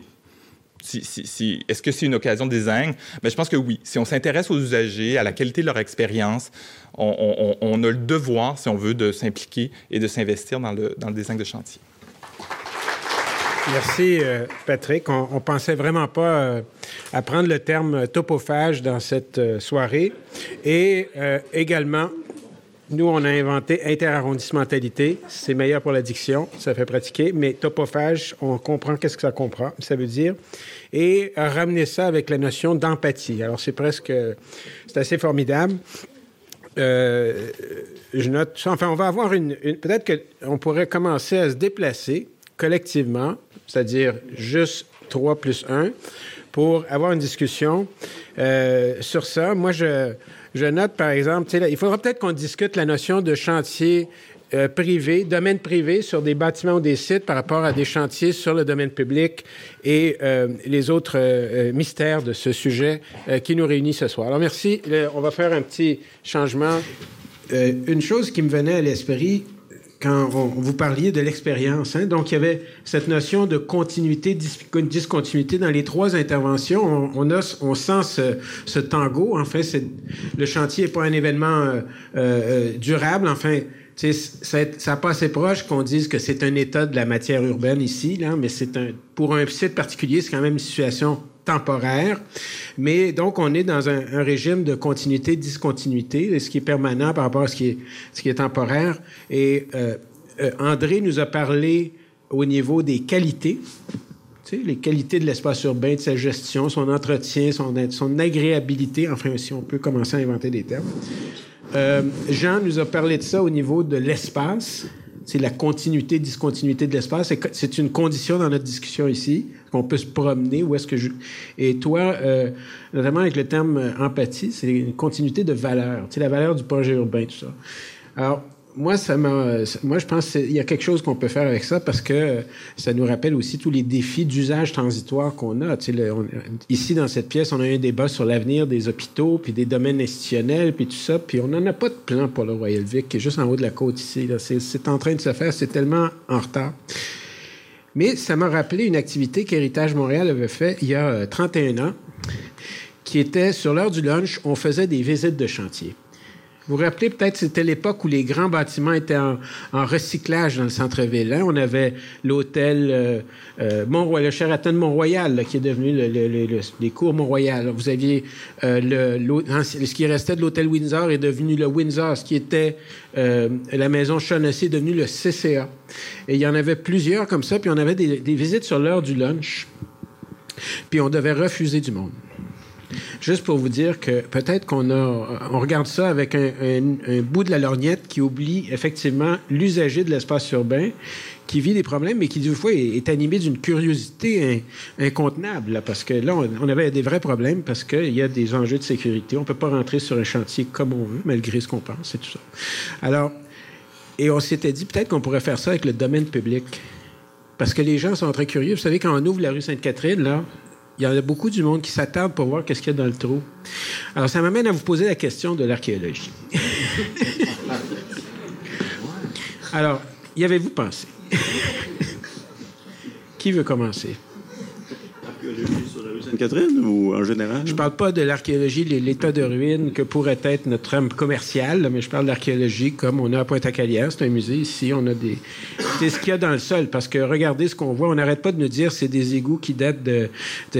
Speaker 5: est-ce que c'est une occasion de design? Ben, je pense que oui. Si on s'intéresse aux usagers, à la qualité de leur expérience, on, a le devoir, si on veut, de s'impliquer et de s'investir dans le, dans le design de chantier.
Speaker 2: Merci, euh, Patrick. On, on pensait vraiment pas euh, à prendre le terme topophage dans cette euh, soirée. Et également, nous, on a inventé interarrondissementalité. C'est meilleur pour l'addiction, ça fait pratiquer. Mais topophage, on comprend qu'est-ce que ça comprend, ça veut dire. Et ramener ça avec la notion d'empathie. Alors, c'est presque, c'est assez formidable. Je note. Enfin, on va avoir une. une Peut-être qu'on pourrait commencer à se déplacer collectivement, c'est-à-dire juste 3 plus 1, pour avoir une discussion euh, sur ça. Moi, je je note, par exemple, il faudra peut-être qu'on discute la notion de chantier euh, privé, domaine privé sur des bâtiments ou des sites par rapport à des chantiers sur le domaine public et euh, les autres mystères de ce sujet qui nous réunit ce soir. Alors, merci. On va faire un petit changement. Une chose qui me venait à l'esprit, quand on, vous parliez de l'expérience. Hein? Donc, il y avait cette notion de continuité, discontinuité dans les trois interventions. On, a, on sent ce, ce tango. En fait, le chantier n'est pas un événement euh, euh, durable. Enfin, ça n'a pas assez proche qu'on dise que c'est un état de la matière urbaine ici, là, mais c'est un, pour un site particulier, c'est quand même une situation temporaire. Mais donc, on est dans un, régime de continuité, discontinuité, ce qui est permanent par rapport à ce qui est, temporaire. Et euh, euh, André nous a parlé au niveau des qualités, tu sais, les qualités de l'espace urbain, de sa gestion, son entretien, son, son agréabilité, enfin, si on peut commencer à inventer des termes. Euh, Jean nous a parlé de ça au niveau de l'espace. C'est la continuité, discontinuité de l'espace. C'est une condition dans notre discussion ici, qu'on peut se promener. Où est-ce que je... Et toi, euh, notamment avec le terme empathie, c'est une continuité de valeur. C'est la valeur du projet urbain, tout ça. Alors, moi, ça moi, je pense qu'il y a quelque chose qu'on peut faire avec ça parce que ça nous rappelle aussi tous les défis d'usage transitoire qu'on a. Ici, dans cette pièce, on a eu un débat sur l'avenir des hôpitaux, puis des domaines institutionnels, puis tout ça, puis on n'en a pas de plan pour le Royal Vic, qui est juste en haut de la côte ici. C'est, en train de se faire, c'est tellement en retard. Mais ça m'a rappelé une activité qu'Héritage Montréal avait fait il y a 31 ans, qui était sur l'heure du lunch, on faisait des visites de chantier. Vous vous rappelez peut-être, c'était l'époque où les grands bâtiments étaient en, recyclage dans le centre-ville. Hein? On avait l'hôtel euh, euh, le Sheraton Mont-Royal, qui est devenu le, le, le, les cours Mont-Royal. Vous aviez euh, ce qui restait de l'hôtel Windsor est devenu le Windsor, ce qui était euh, la maison Shaughnessy est devenu le CCA. Et il y en avait plusieurs comme ça, puis on avait des visites sur l'heure du lunch, puis on devait refuser du monde. Juste pour vous dire que peut-être qu'on a, on regarde ça avec un, bout de la lorgnette qui oublie effectivement l'usager de l'espace urbain qui vit des problèmes, mais qui, du fois, est, animé d'une curiosité in, incontenable. Là, parce que là, on, on, avait des vrais problèmes parce qu'il y a des enjeux de sécurité. On ne peut pas rentrer sur un chantier comme on veut, malgré ce qu'on pense et tout ça. Alors, et on s'était dit peut-être qu'on pourrait faire ça avec le domaine public. Parce que les gens sont très curieux. Vous savez, quand on ouvre la rue Sainte-Catherine, là, il y a beaucoup du monde qui s'attarde pour voir qu'est-ce qu'il y a dans le trou. Alors, ça m'amène à vous poser la question de l'archéologie. <laughs> Alors, y avez-vous pensé? <laughs> Qui veut commencer?
Speaker 3: Sainte-Catherine ou en général?
Speaker 2: Je ne parle pas de l'archéologie, l'état de ruine que pourrait être notre âme commerciale, mais je parle de l'archéologie comme on a à Pointe-à-Calière, c'est un musée ici, on a des... C'est ce qu'il y a dans le sol, parce que regardez ce qu'on voit, on n'arrête pas de nous dire c'est des égouts qui datent de...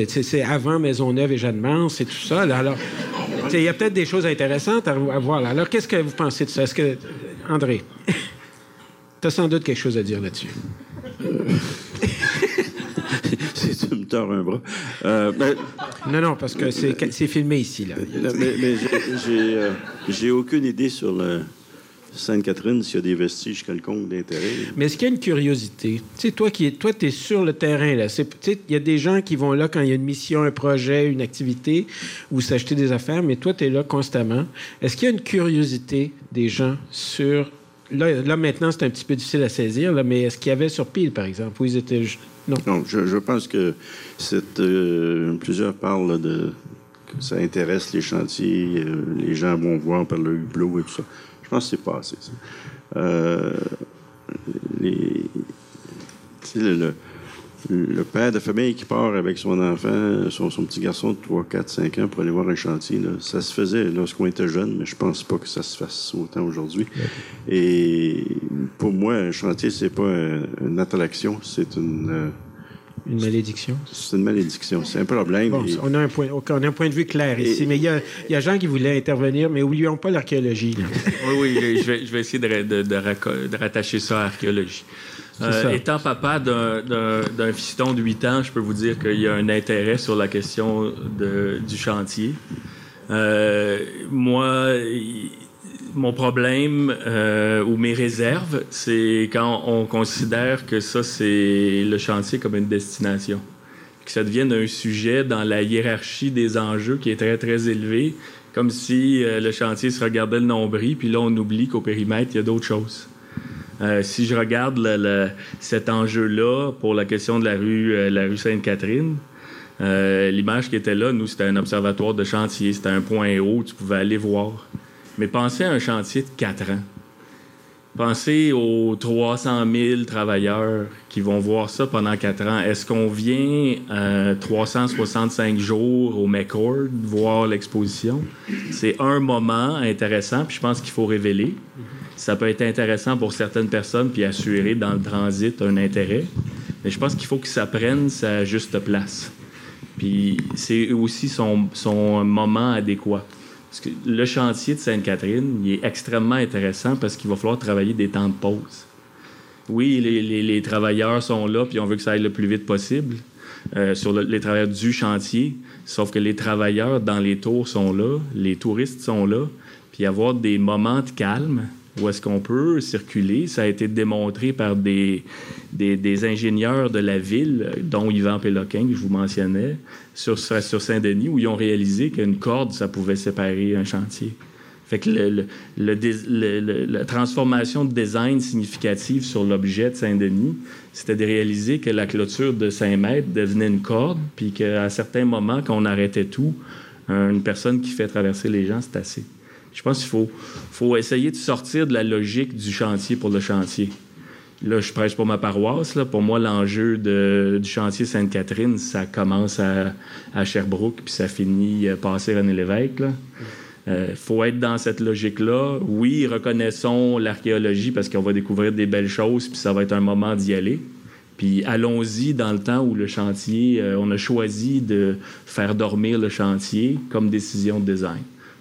Speaker 2: c'est avant Maisonneuve et Jeanne-Mance et tout ça. Alors, il y a peut-être des choses intéressantes à, voir là. Alors, qu'est-ce que vous pensez de ça? André, tu as sans doute quelque chose à dire là-dessus?
Speaker 3: Tu un bras. Euh,
Speaker 2: ben, non, non, parce que c'est filmé ici. Là.
Speaker 3: Mais, mais j'ai euh, aucune idée sur le Sainte-Catherine s'il y a des vestiges quelconques d'intérêt.
Speaker 2: Mais est-ce qu'il y a une curiosité? Tu sais, toi, qui toi, es sur le terrain, là. Il y a des gens qui vont là quand il y a une mission, un projet, une activité, ou s'acheter des affaires, mais toi, tu es là constamment. Est-ce qu'il y a une curiosité des gens sur là, là, maintenant, c'est un petit peu difficile à saisir, là, mais est-ce qu'il y avait sur pile, par exemple, où ils étaient...
Speaker 3: Je, pense que euh, plusieurs parlent de que ça intéresse les chantiers, euh, les gens vont voir par le hublot et tout ça. Je pense que c'est pas assez, ça. Euh, le, père de famille qui part avec son enfant, son, son, petit garçon de 3, 4, 5 ans pour aller voir un chantier, là, ça se faisait lorsqu'on était jeune, mais je pense pas que ça se fasse autant aujourd'hui. Et pour moi, un chantier, c'est pas un, une attraction, c'est une... Euh,
Speaker 2: une malédiction?
Speaker 3: C'est une malédiction. C'est un problème.
Speaker 2: Bon,
Speaker 3: et...
Speaker 2: on, a un point, on a un point de vue clair ici, mais il y, a, il y a gens qui voulaient intervenir, mais oublions pas l'archéologie. <laughs>
Speaker 4: oui, oui, je vais, je vais essayer de, de, de, de rattacher ça à l'archéologie. Euh, étant papa d'un fiston de 8 ans, je peux vous dire qu'il y a un intérêt sur la question de, du chantier. Euh, moi, mon problème euh, ou mes réserves, c'est quand on considère que ça, c'est le chantier comme une destination. Que ça devienne un sujet dans la hiérarchie des enjeux qui est très, très élevé, comme si le chantier se regardait le nombril, puis là, on oublie qu'au périmètre, il y a d'autres choses. Euh, si je regarde cet enjeu-là pour la question de la rue, euh, la rue Sainte-Catherine, euh, l'image qui était là, nous, c'était un observatoire de chantier, c'était un point haut, tu pouvais aller voir. Mais pensez à un chantier de 4 ans. Pensez aux 300 000 travailleurs qui vont voir ça pendant 4 ans. Est-ce qu'on vient euh, 365 jours au McCord voir l'exposition? C'est un moment intéressant, puis je pense qu'il faut révéler. Ça peut être intéressant pour certaines personnes, puis assurer dans le transit un intérêt. Mais je pense qu'il faut que ça prenne sa juste place. Puis c'est aussi son, son moment adéquat. Le chantier de Sainte-Catherine, il est extrêmement intéressant parce qu'il va falloir travailler des temps de pause. Oui, les, les, travailleurs sont là, puis on veut que ça aille le plus vite possible euh, sur le, les travailleurs du chantier. Sauf que les travailleurs dans les tours sont là, les touristes sont là, puis avoir des moments de calme où est-ce qu'on peut circuler. Ça a été démontré par des, des, ingénieurs de la ville, dont Yvan Péloquin, que je vous mentionnais, sur, sur Saint-Denis, où ils ont réalisé qu'une corde, ça pouvait séparer un chantier. Fait que la transformation de design significative sur l'objet de Saint-Denis, c'était de réaliser que la clôture de 5 mètres devenait une corde, puis qu'à certains moments, quand on arrêtait tout, une personne qui fait traverser les gens, c'est assez. Je pense qu'il faut, essayer de sortir de la logique du chantier pour le chantier. Là, je prêche pour ma paroisse. Là. Pour moi, l'enjeu du chantier Sainte-Catherine, ça commence à, Sherbrooke, puis ça finit à passer René Lévesque. Il euh, faut être dans cette logique-là. Oui, reconnaissons l'archéologie parce qu'on va découvrir des belles choses, puis ça va être un moment d'y aller. Puis allons-y dans le temps où le chantier, euh, on a choisi de faire dormir le chantier comme décision de design.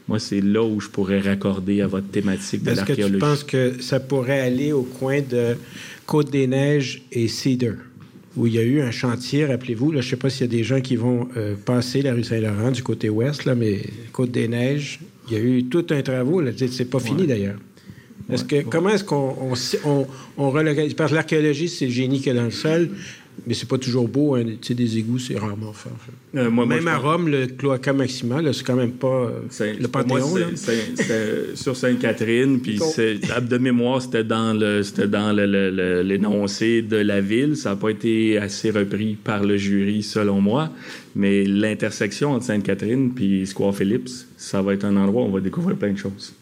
Speaker 4: Moi, c'est là où je pourrais raccorder à votre thématique de l'archéologie.
Speaker 2: Est-ce que tu penses que ça pourrait aller au coin de Côte-des-Neiges et Cedar, où il y a eu un chantier, rappelez-vous, là, je ne sais pas s'il y a des gens qui vont euh, passer la rue Saint-Laurent du côté ouest, là, mais Côte-des-Neiges, il y a eu tout un travaux. C'est pas ouais. fini, d'ailleurs. Est-ce que, ouais. Comment est-ce qu'on on, on, on relocalise? Parce que l'archéologie, c'est le génie qu'il y a dans le sol. Mais c'est pas toujours beau. Hein. Tu sais, des égouts, c'est rarement fait.
Speaker 4: Euh, moi,
Speaker 2: même
Speaker 4: moi,
Speaker 2: à Rome, le cloaca maxima, c'est quand même pas le Panthéon.
Speaker 4: Moi, c'est sur Sainte-Catherine, puis de mémoire, c'était dans le c'était dans l'énoncé de la ville. Ça n'a pas été assez repris par le jury, selon moi. Mais l'intersection entre Sainte-Catherine puis Square Phillips, ça va être un endroit où on va découvrir plein de choses.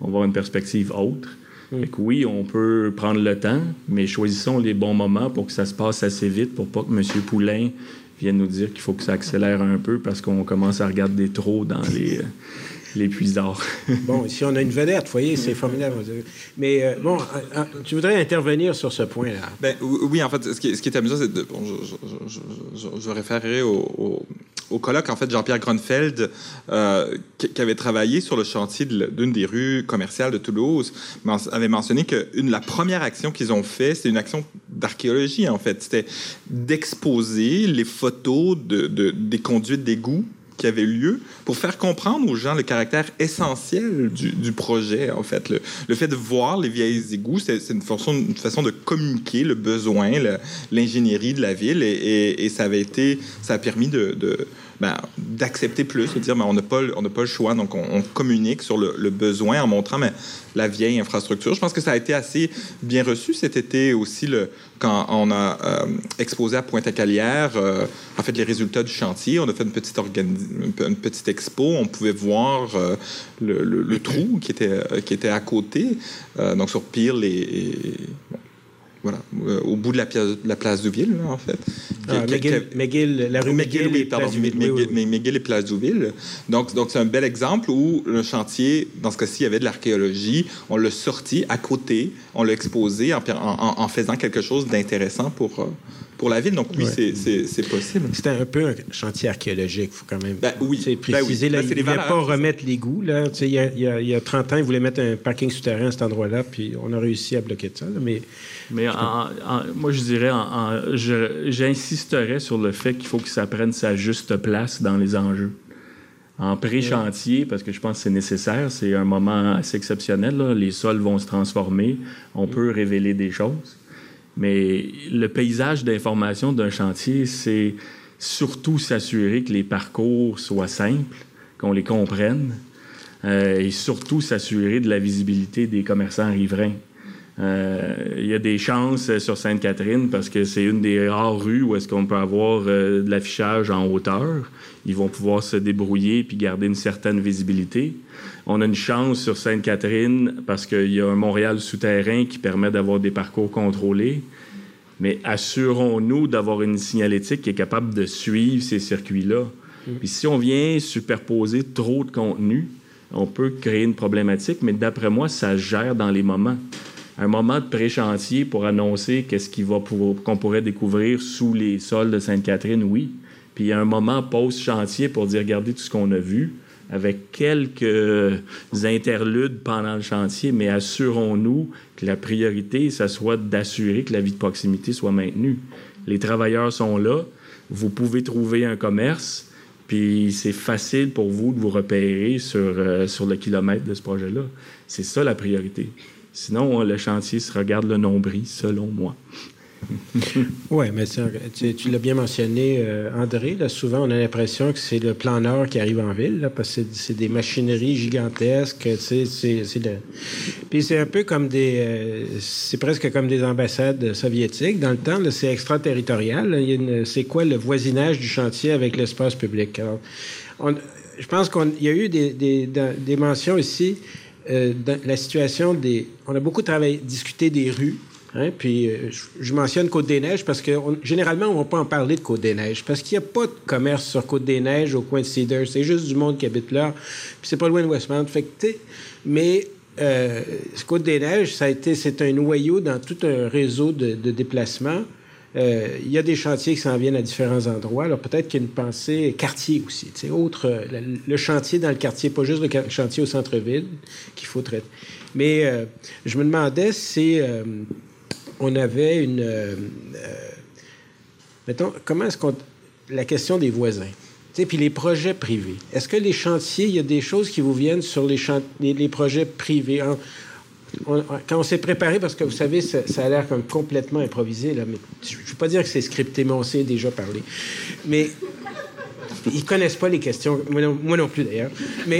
Speaker 4: On va avoir une perspective autre. Fait que oui, on peut prendre le temps, mais choisissons les bons moments pour que ça se passe assez vite, pour pas que M. Poulain vienne nous dire qu'il faut que ça accélère un peu parce qu'on commence à regarder trop dans les, les puisards.
Speaker 2: bon, ici, on a une vedette, vous voyez, c'est formidable. Mais euh, bon, euh, tu voudrais intervenir sur ce point-là?
Speaker 5: Ben, oui, en fait, ce qui, ce qui est amusant, c'est de. Bon, je, je, je, je, référerai au, au, au, colloque, en fait, Jean-Pierre Gronfeld, euh, qui, qui, avait travaillé sur le chantier d'une des rues commerciales de Toulouse, avait mentionné que une, la première action qu'ils ont fait, c'était une action d'archéologie, en fait. C'était d'exposer les photos de, de, des conduites d'égout qui avait eu lieu pour faire comprendre aux gens le caractère essentiel du, projet, en fait. Le, fait de voir les vieilles égouts, c'est une façon, une façon de communiquer le besoin, l'ingénierie de la ville, et, ça avait été, ça a permis de ben, d'accepter plus, de dire ben, on n'a pas, on pas le choix, donc on, communique sur le, besoin en montrant mais, la vieille infrastructure. Je pense que ça a été assez bien reçu cet été aussi, le, quand on a euh, exposé à Pointe-à-Calière, euh, en fait, les résultats du chantier. On a fait une petite, une petite expo, on pouvait voir euh, le, le, trou qui était, qui était à côté, donc sur Pire, les, voilà, euh, au bout de la, la place Douville, là, en fait.
Speaker 2: Ah, McGill, la rue McGill, oui, pardon,
Speaker 5: McGill, et place Douville. Donc, donc c'est un bel exemple où le chantier, dans ce cas-ci, il y avait de l'archéologie. On l'a sorti à côté, on l'a exposé en, en, en, faisant quelque chose d'intéressant pour, euh, pour la ville. Donc oui, c'est possible.
Speaker 2: C'était un peu un chantier archéologique, il faut quand même
Speaker 5: ben, oui.
Speaker 2: Préciser. Ben oui. là, il ne voulait pas remettre l'égout. Il, y a, il, y a, 30 ans, il voulait mettre un parking souterrain à cet endroit-là, puis on a réussi à bloquer ça. mais
Speaker 4: mais moi, je dirais, j'insisterais sur le fait qu'il faut que ça prenne sa juste place dans les enjeux. En pré-chantier, parce que je pense que c'est nécessaire, c'est un moment assez exceptionnel. Les sols vont se transformer, on peut révéler des choses. Mais le paysage d'information d'un chantier, c'est surtout s'assurer que les parcours soient simples, qu'on les comprenne, euh, et surtout s'assurer de la visibilité des commerçants riverains. Euh, il y a des chances sur Sainte-Catherine parce que c'est une des rares rues où est-ce qu'on peut avoir euh, de l'affichage en hauteur. Ils vont pouvoir se débrouiller puis garder une certaine visibilité. On a une chance sur Sainte-Catherine parce qu'il y a un Montréal souterrain qui permet d'avoir des parcours contrôlés. Mais assurons-nous d'avoir une signalétique qui est capable de suivre ces circuits-là. Mm. Puis si on vient superposer trop de contenu, on peut créer une problématique, mais d'après moi, ça gère dans les moments un moment de pré-chantier pour annoncer qu'est-ce qu'on pourrait découvrir sous les sols de Sainte-Catherine, oui. Puis il y a un moment post-chantier pour dire regardez tout ce qu'on a vu, avec quelques interludes pendant le chantier, mais assurons-nous que la priorité, ça soit d'assurer que la vie de proximité soit maintenue. Les travailleurs sont là, vous pouvez trouver un commerce, puis c'est facile pour vous de vous repérer sur, euh, sur le kilomètre de ce projet-là. C'est ça la priorité. Sinon, le chantier se regarde le nombril, selon moi. <laughs>
Speaker 2: oui, mais tu, l'as bien mentionné, euh, André. Souvent, on a l'impression que c'est le planeur qui arrive en ville, parce que c'est des machineries gigantesques. Puis c'est un peu comme des. Euh, c'est presque comme des ambassades soviétiques. Dans le temps, c'est extraterritorial. C'est quoi le voisinage du chantier avec l'espace public? je pense qu'il y a eu des, mentions ici euh, la situation des. On a beaucoup discuté des rues. Hein, puis euh, je, mentionne Côte-des-Neiges parce que généralement, on ne va pas en parler de Côte-des-Neiges parce qu'il n'y a pas de commerce sur Côte-des-Neiges au coin de Cedar. C'est juste du monde qui habite là. Puis c'est pas loin de Westmount. Fait mais euh, Côte-des-Neiges, c'est un noyau dans tout un réseau de, déplacements. Euh, il y a des chantiers qui s'en viennent à différents endroits. Alors peut-être qu'il y a une pensée quartier aussi. Autre, le, chantier dans le quartier, pas juste le chantier au centre-ville qu'il faut traiter. Mais je me demandais si on avait une... mettons, comment est-ce qu'on... La question des voisins. Puis les projets privés. Est-ce que les chantiers, il y a des choses qui vous viennent sur les, les, projets privés? quand on s'est préparé, parce que vous savez, ça, a l'air comme complètement improvisé, mais je ne veux pas dire que c'est scripté, mais on s'est déjà parlé. Mais ils connaissent pas les questions, moi non, plus d'ailleurs. <laughs>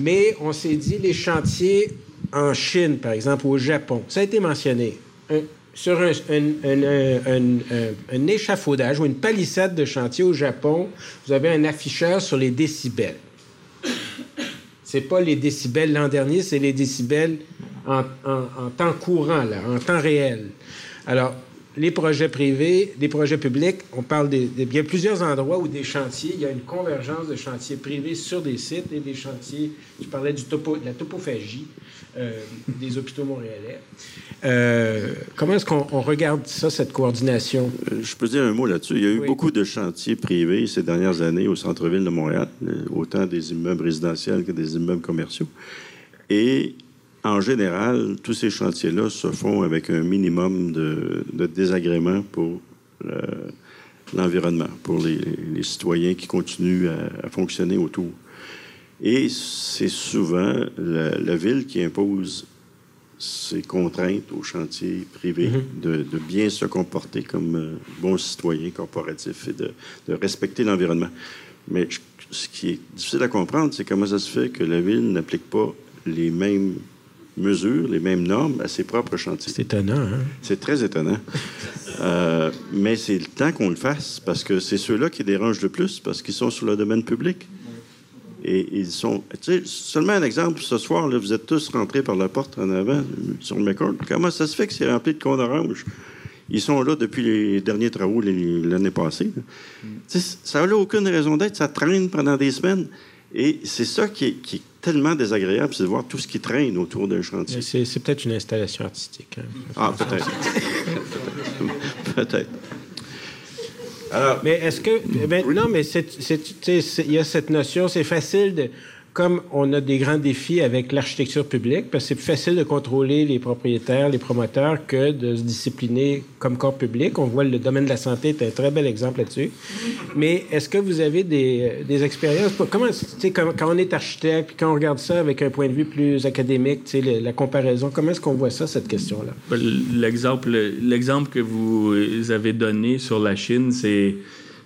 Speaker 2: Mais on s'est dit, les chantiers en Chine, par exemple, au Japon, ça a été mentionné. sur un, échafaudage ou une palissade de chantier au Japon, vous avez un afficheur sur les décibels. C'est pas les décibels l'an dernier, c'est les décibels en, temps courant, là, en temps réel. Alors, les projets privés, les projets publics, on parle a plusieurs endroits où des chantiers, il y a une convergence de chantiers privés sur des sites et des chantiers, tu parlais de la topophagie euh, des hôpitaux montréalais. Euh, comment est-ce qu'on regarde ça, cette coordination?
Speaker 3: Euh, je peux dire un mot là-dessus. Il y a eu beaucoup de chantiers privés ces dernières années au centre-ville de Montréal, autant des immeubles résidentiels que des immeubles commerciaux. Et en général, tous ces chantiers-là se font avec un minimum de, désagréments pour l'environnement pour les, citoyens qui continuent à, fonctionner autour. Et c'est souvent la, ville qui impose ses contraintes aux chantiers privés mm-hmm. de, bien se comporter comme euh, bons citoyens corporatifs et de, respecter l'environnement. Mais ce qui est difficile à comprendre, c'est comment ça se fait que la ville n'applique pas les mêmes mesures, les mêmes normes à ses propres chantiers.
Speaker 2: C'est étonnant, hein?
Speaker 3: C'est très étonnant. <laughs> Euh, mais c'est le temps qu'on le fasse, parce que c'est ceux-là qui dérangent le plus, parce qu'ils sont sur le domaine public. Et ils sont. Tu sais, seulement un exemple, ce soir, là, vous êtes tous rentrés par la porte en avant sur le McCord. Comment ça se fait que c'est rempli de cônes oranges? Ils sont là depuis les derniers travaux l'année passée. Ça n'a aucune raison d'être. Ça traîne pendant des semaines. Et c'est ça qui est, tellement désagréable, c'est de voir tout ce qui traîne autour d'un chantier.
Speaker 2: C'est peut-être une installation artistique. Hein.
Speaker 3: Ah, peut-être. <laughs> peut-être.
Speaker 2: Mais est-ce que. Ben, non, mais il y a cette notion, c'est facile de comme on a des grands défis avec l'architecture publique, parce que c'est plus facile de contrôler les propriétaires, les promoteurs, que de se discipliner comme corps public. On voit le domaine de la santé est un très bel exemple là-dessus. Mais est-ce que vous avez des, expériences? Comment, quand, quand on est architecte, quand on regarde ça avec un point de vue plus académique, la, la comparaison, comment est-ce qu'on voit ça, cette question-là?
Speaker 4: Ben, l'exemple que vous avez donné sur la Chine, c'est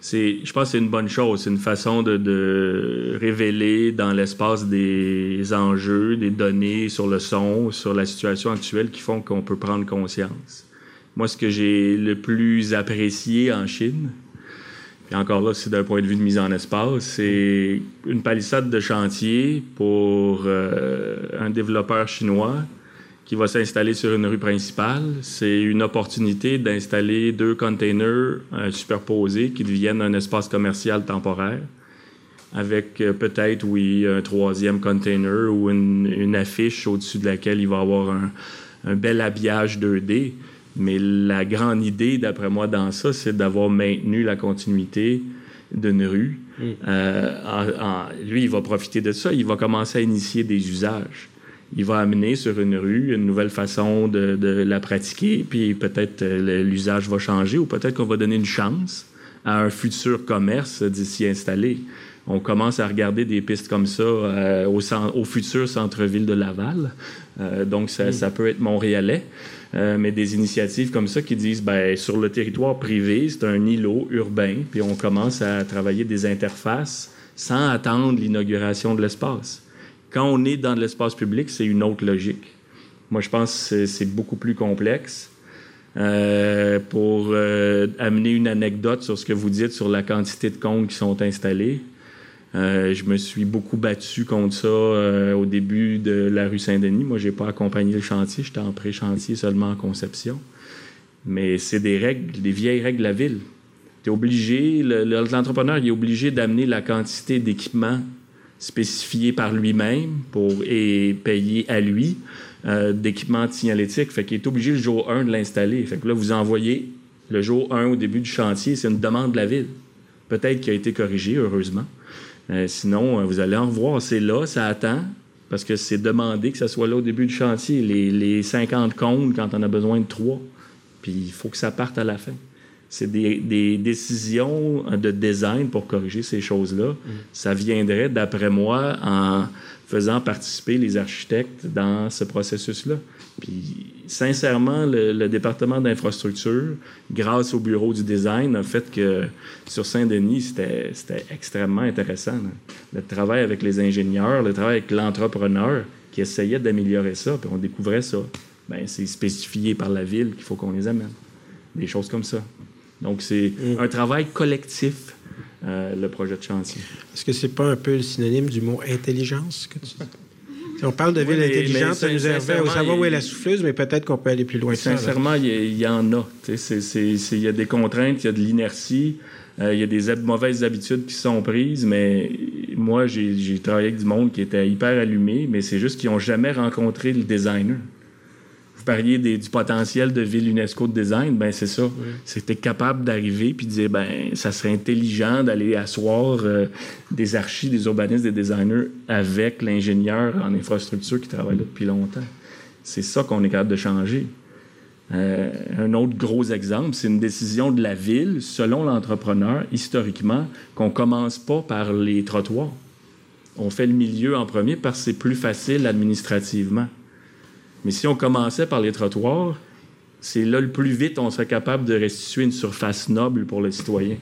Speaker 4: je pense que c'est une bonne chose. C'est une façon de, révéler dans l'espace des enjeux, des données sur le son, sur la situation actuelle qui font qu'on peut prendre conscience. Moi, ce que j'ai le plus apprécié en Chine, et encore là, c'est d'un point de vue de mise en espace, c'est une palissade de chantier pour euh, un développeur chinois qui va s'installer sur une rue principale. C'est une opportunité d'installer deux containers euh, superposés qui deviennent un espace commercial temporaire avec euh, peut-être, oui, un troisième container ou une, affiche au-dessus de laquelle il va avoir un, bel habillage 2D. Mais la grande idée, d'après moi, dans ça, c'est d'avoir maintenu la continuité d'une rue. Mm. Euh, lui, il va profiter de ça. Il va commencer à initier des usages il va amener sur une rue une nouvelle façon de, la pratiquer, puis peut-être euh, l'usage va changer ou peut-être qu'on va donner une chance à un futur commerce d'y installer. On commence à regarder des pistes comme ça euh, au, futur centre-ville de Laval. Euh, donc, ça, ça, peut être montréalais. mais des initiatives comme ça qui disent, ben, sur le territoire privé, c'est un îlot urbain, puis on commence à travailler des interfaces sans attendre l'inauguration de l'espace. Quand on est dans l'espace public, c'est une autre logique. Moi, je pense que c'est beaucoup plus complexe. Euh, pour euh, amener une anecdote sur ce que vous dites sur la quantité de comptes qui sont installés, euh, je me suis beaucoup battu contre ça au début de la rue Saint-Denis. Moi, je n'ai pas accompagné le chantier, j'étais en pré-chantier seulement en conception. Mais c'est des règles, des vieilles règles de la ville. Tu obligé, l'entrepreneur est obligé d'amener la quantité d'équipements spécifié par lui-même pour, et payé à lui euh, d'équipement signalétique. Fait qu'il est obligé le jour 1 de l'installer. Fait que là, vous envoyez le jour 1 au début du chantier, c'est une demande de la ville. Peut-être qu'il a été corrigé, heureusement. Euh, sinon, euh, vous allez en revoir. C'est là, ça attend, parce que c'est demandé que ça soit là au début du chantier. Les, les 50 comptes quand on a besoin de 3. Puis il faut que ça parte à la fin c'est des, décisions de design pour corriger ces choses-là. Mm. Ça viendrait, d'après moi, en faisant participer les architectes dans ce processus-là. Puis, sincèrement, le, département d'infrastructure, grâce au bureau du design, a fait que sur Saint-Denis, c'était extrêmement intéressant. Le travail avec les ingénieurs, le travail avec l'entrepreneur qui essayait d'améliorer ça, puis on découvrait ça. Bien, c'est spécifié par la ville qu'il faut qu'on les amène. Des choses comme ça. Donc, c'est mm. un travail collectif, euh, le projet de chantier.
Speaker 2: Est-ce que c'est pas un peu le synonyme du mot intelligence que tu si on parle de ville intelligente, ça nous aiderait au savoir où est la souffleuse, mais peut-être qu'on peut aller plus loin.
Speaker 4: Sincèrement, il y, en a. Il y a des contraintes, il y a de l'inertie, euh, il y a des mauvaises habitudes qui sont prises, mais moi, j'ai travaillé avec du monde qui était hyper allumé, mais c'est juste qu'ils n'ont jamais rencontré le designer vous parliez du potentiel de ville UNESCO de design, ben c'est ça. C'était capable d'arriver puis de dire ben ça serait intelligent d'aller asseoir euh, des archis, des urbanistes, des designers avec l'ingénieur en infrastructure qui travaille là depuis longtemps. C'est ça qu'on est capable de changer. Euh, un autre gros exemple, c'est une décision de la ville, selon l'entrepreneur, historiquement, qu'on commence pas par les trottoirs. On fait le milieu en premier parce que c'est plus facile administrativement. Mais si on commençait par les trottoirs, c'est là le plus vite on serait capable de restituer une surface noble pour le citoyen.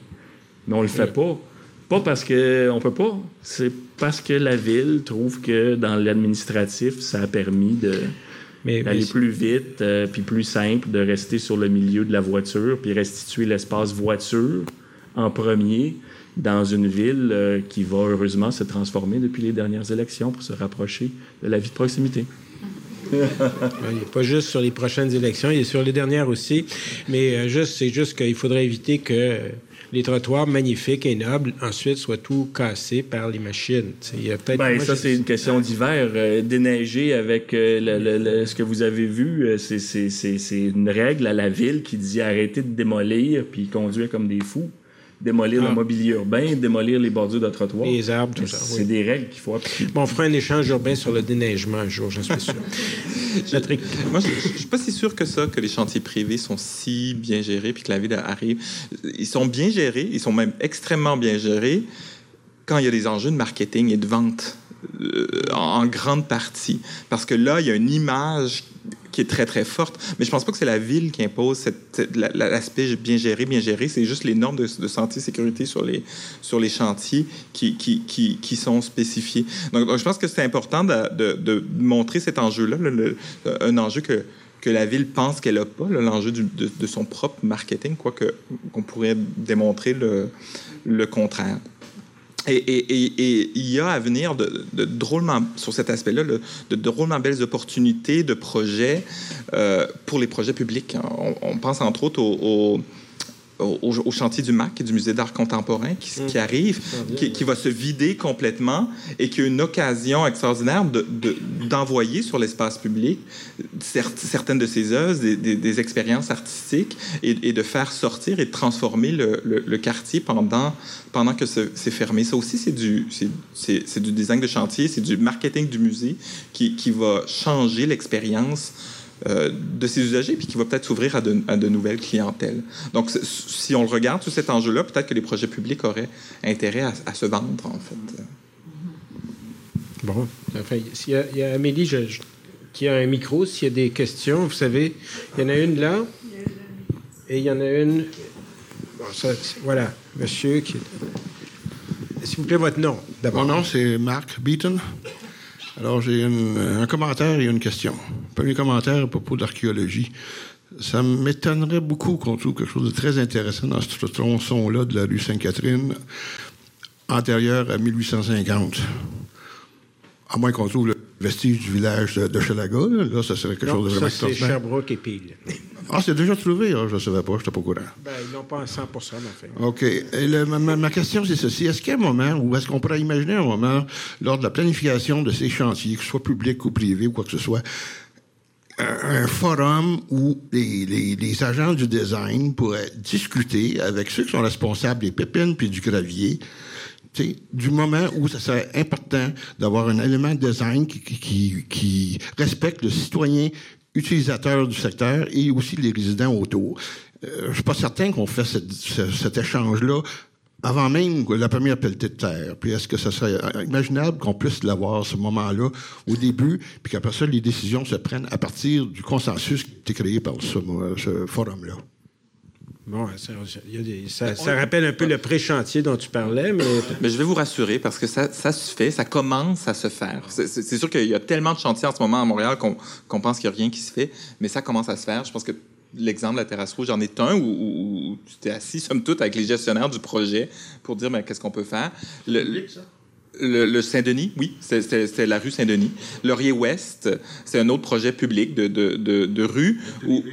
Speaker 4: Mais on le fait pas. Pas parce qu'on peut pas, c'est parce que la ville trouve que dans l'administratif, ça a permis de, d'aller plus vite, euh, puis plus simple, de rester sur le milieu de la voiture, puis restituer l'espace voiture en premier dans une ville euh, qui va heureusement se transformer depuis les dernières élections pour se rapprocher de la vie de proximité. <laughs>
Speaker 2: il n'est pas juste sur les prochaines élections, il est sur les dernières aussi. Mais euh, juste, c'est juste qu'il faudrait éviter que les trottoirs magnifiques et nobles ensuite soient tout cassés par les machines.
Speaker 4: Il y a ben, ça, c'est une question d'hiver. Euh, déneiger avec euh, ce que vous avez vu, c'est une règle à la ville qui dit arrêtez de démolir puis conduire comme des fous démolir le ah. mobilier urbain, démolir les bordures de trottoirs.
Speaker 2: Les arbres, tout ça.
Speaker 4: C'est des règles qu'il faut appliquer.
Speaker 2: Bon, on fera un échange urbain sur le déneigement un jour, j'en suis sûr. <laughs>
Speaker 5: Moi, je ne suis pas si sûr que ça, que les chantiers privés sont si bien gérés, puis que la ville arrive. Ils sont bien gérés, ils sont même extrêmement bien gérés quand il y a des enjeux de marketing et de vente. Euh, en grande partie. Parce que là, il y a une image qui est très, très forte. Mais je pense pas que c'est la ville qui impose l'aspect bien géré, bien géré. C'est juste les normes de, santé et sécurité sur les, sur les chantiers qui, qui, qui, sont spécifiées. Donc, je pense que c'est important de, de, montrer cet enjeu-là, un enjeu que, que la ville pense qu'elle n'a pas, l'enjeu de, de, son propre marketing, quoique qu'on pourrait démontrer le, le contraire. Et, il y a à venir de, drôlement, sur cet aspect-là, de, drôlement belles opportunités de projets euh, pour les projets publics. On, pense entre autres au au, chantier du MAC, du Musée d'art contemporain, qui, qui mmh. arrive, qui, va se vider complètement et qui a une occasion extraordinaire d'envoyer sur l'espace public certaines de ses œuvres, des, expériences artistiques et, de faire sortir et de transformer le, quartier pendant, pendant que c'est fermé. Ça aussi, c'est du, du design de chantier, c'est du marketing du musée qui, qui va changer l'expérience de ses usagers, puis qui va peut-être s'ouvrir à, de, nouvelles clientèles. Donc, si on le regarde sur cet enjeu-là, peut-être que les projets publics auraient intérêt à, se vendre, en fait.
Speaker 2: Bon, enfin, il y, a, Amélie qui a un micro, s'il y a des questions, vous savez, il y en a une là, et il y en a une... voilà, monsieur qui... S'il vous plaît, votre nom,
Speaker 6: d'abord. Mon nom, c'est Marc Beaton. Alors, j'ai un commentaire et une question. Premier commentaire à propos de l'archéologie. Ça m'étonnerait beaucoup qu'on trouve quelque chose de très intéressant dans ce tronçon-là de la rue Sainte-Catherine, antérieur à 1850. À moins qu'on trouve le vestige du village de, Chalaga. Là, ça serait quelque chose de vraiment
Speaker 2: ça, c'est Sherbrooke et Peel.
Speaker 6: Ah, c'est déjà trouvé? Ah, je ne savais pas, je n'étais pas au courant.
Speaker 2: Ben, ils n'ont pas à 100 en fait.
Speaker 6: OK. Et ma, question, c'est ceci. Est-ce qu'il y a un moment, ou est-ce qu'on pourrait imaginer un moment, lors de la planification de ces chantiers, que ce soit public ou privé ou quoi que ce soit, un, forum où les, les, agents du design pourraient discuter avec ceux qui sont responsables des pépines puis du gravier du moment où ça serait important d'avoir un élément de design qui, respecte le citoyen utilisateur du secteur et aussi les résidents autour. Euh, je suis pas certain qu'on fait cet échange-là avant même la première pelletée de terre. Puis est-ce que ça serait imaginable qu'on puisse l'avoir ce moment-là au début, puis qu'après ça, les décisions se prennent à partir du consensus qui a été créé par ce, ce forum-là?
Speaker 2: Bon, ça, ça, rappelle un peu le pré-chantier dont tu parlais, mais... <laughs>
Speaker 5: mais... je vais vous rassurer parce que ça, ça se fait, ça commence à se faire. C'est sûr qu'il y a tellement de chantiers en ce moment à Montréal qu'on pense qu'il n'y a rien qui se fait, mais ça commence à se faire. Je pense que l'exemple de la terrasse rouge, j'en ai un où, tu t'es assis, <laughs> somme toute, avec les gestionnaires du projet pour dire ben, qu'est-ce qu'on peut faire? Le, le, Saint-Denis, oui, c'est la rue Saint-Denis. Laurier-Ouest, c'est un autre projet public de, de, de, rue où,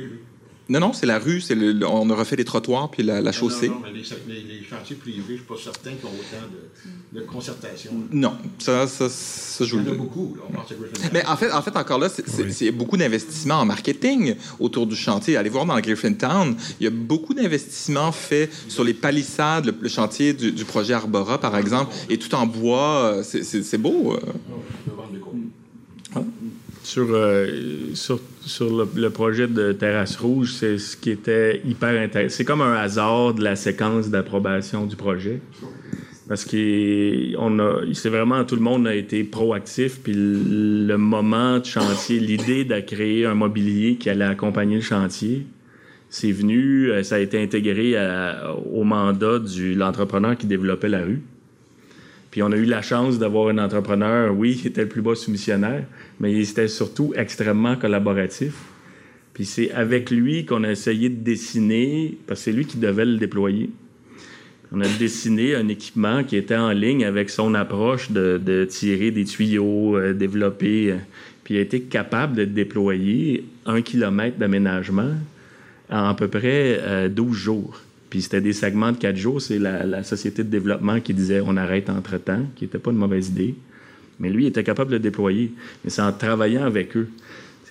Speaker 5: non, non, c'est la rue. C'est on a refait les trottoirs puis la, chaussée.
Speaker 6: Non, non, mais les, chantiers privés, je ne suis pas certain qu'ils ont autant de, concertation.
Speaker 5: Non, ça, ça, ça joue.
Speaker 6: Il y en a beaucoup.
Speaker 5: mais en fait, en fait, encore là, c'est beaucoup d'investissements en marketing autour du chantier. Allez voir dans Griffintown, il y a beaucoup d'investissements faits sur les palissades, le, chantier du, projet Arbora, par exemple, et tout en bois. C'est beau. Euh.
Speaker 4: sur, sur, sur le, projet de Terrasse Rouge, c'est ce qui était hyper intéressant. C'est comme un hasard de la séquence d'approbation du projet. Parce que on a, c'est vraiment tout le monde a été proactif, puis le, moment de chantier, l'idée de créer un mobilier qui allait accompagner le chantier, c'est venu, ça a été intégré au mandat de l'entrepreneur qui développait la rue. Puis on a eu la chance d'avoir un entrepreneur, oui, qui était le plus bas soumissionnaire, mais il était surtout extrêmement collaboratif. Puis c'est avec lui qu'on a essayé de dessiner, parce que c'est lui qui devait le déployer. On a dessiné un équipement qui était en ligne avec son approche de, tirer des tuyaux, euh, développer, euh, puis il a été capable de déployer un kilomètre d'aménagement en à peu près 12 euh, jours. Puis c'était des segments de quatre jours. C'est la, société de développement qui disait on arrête entre-temps, qui n'était pas une mauvaise idée. Mais lui, il était capable de le déployer. Mais c'est en travaillant avec eux.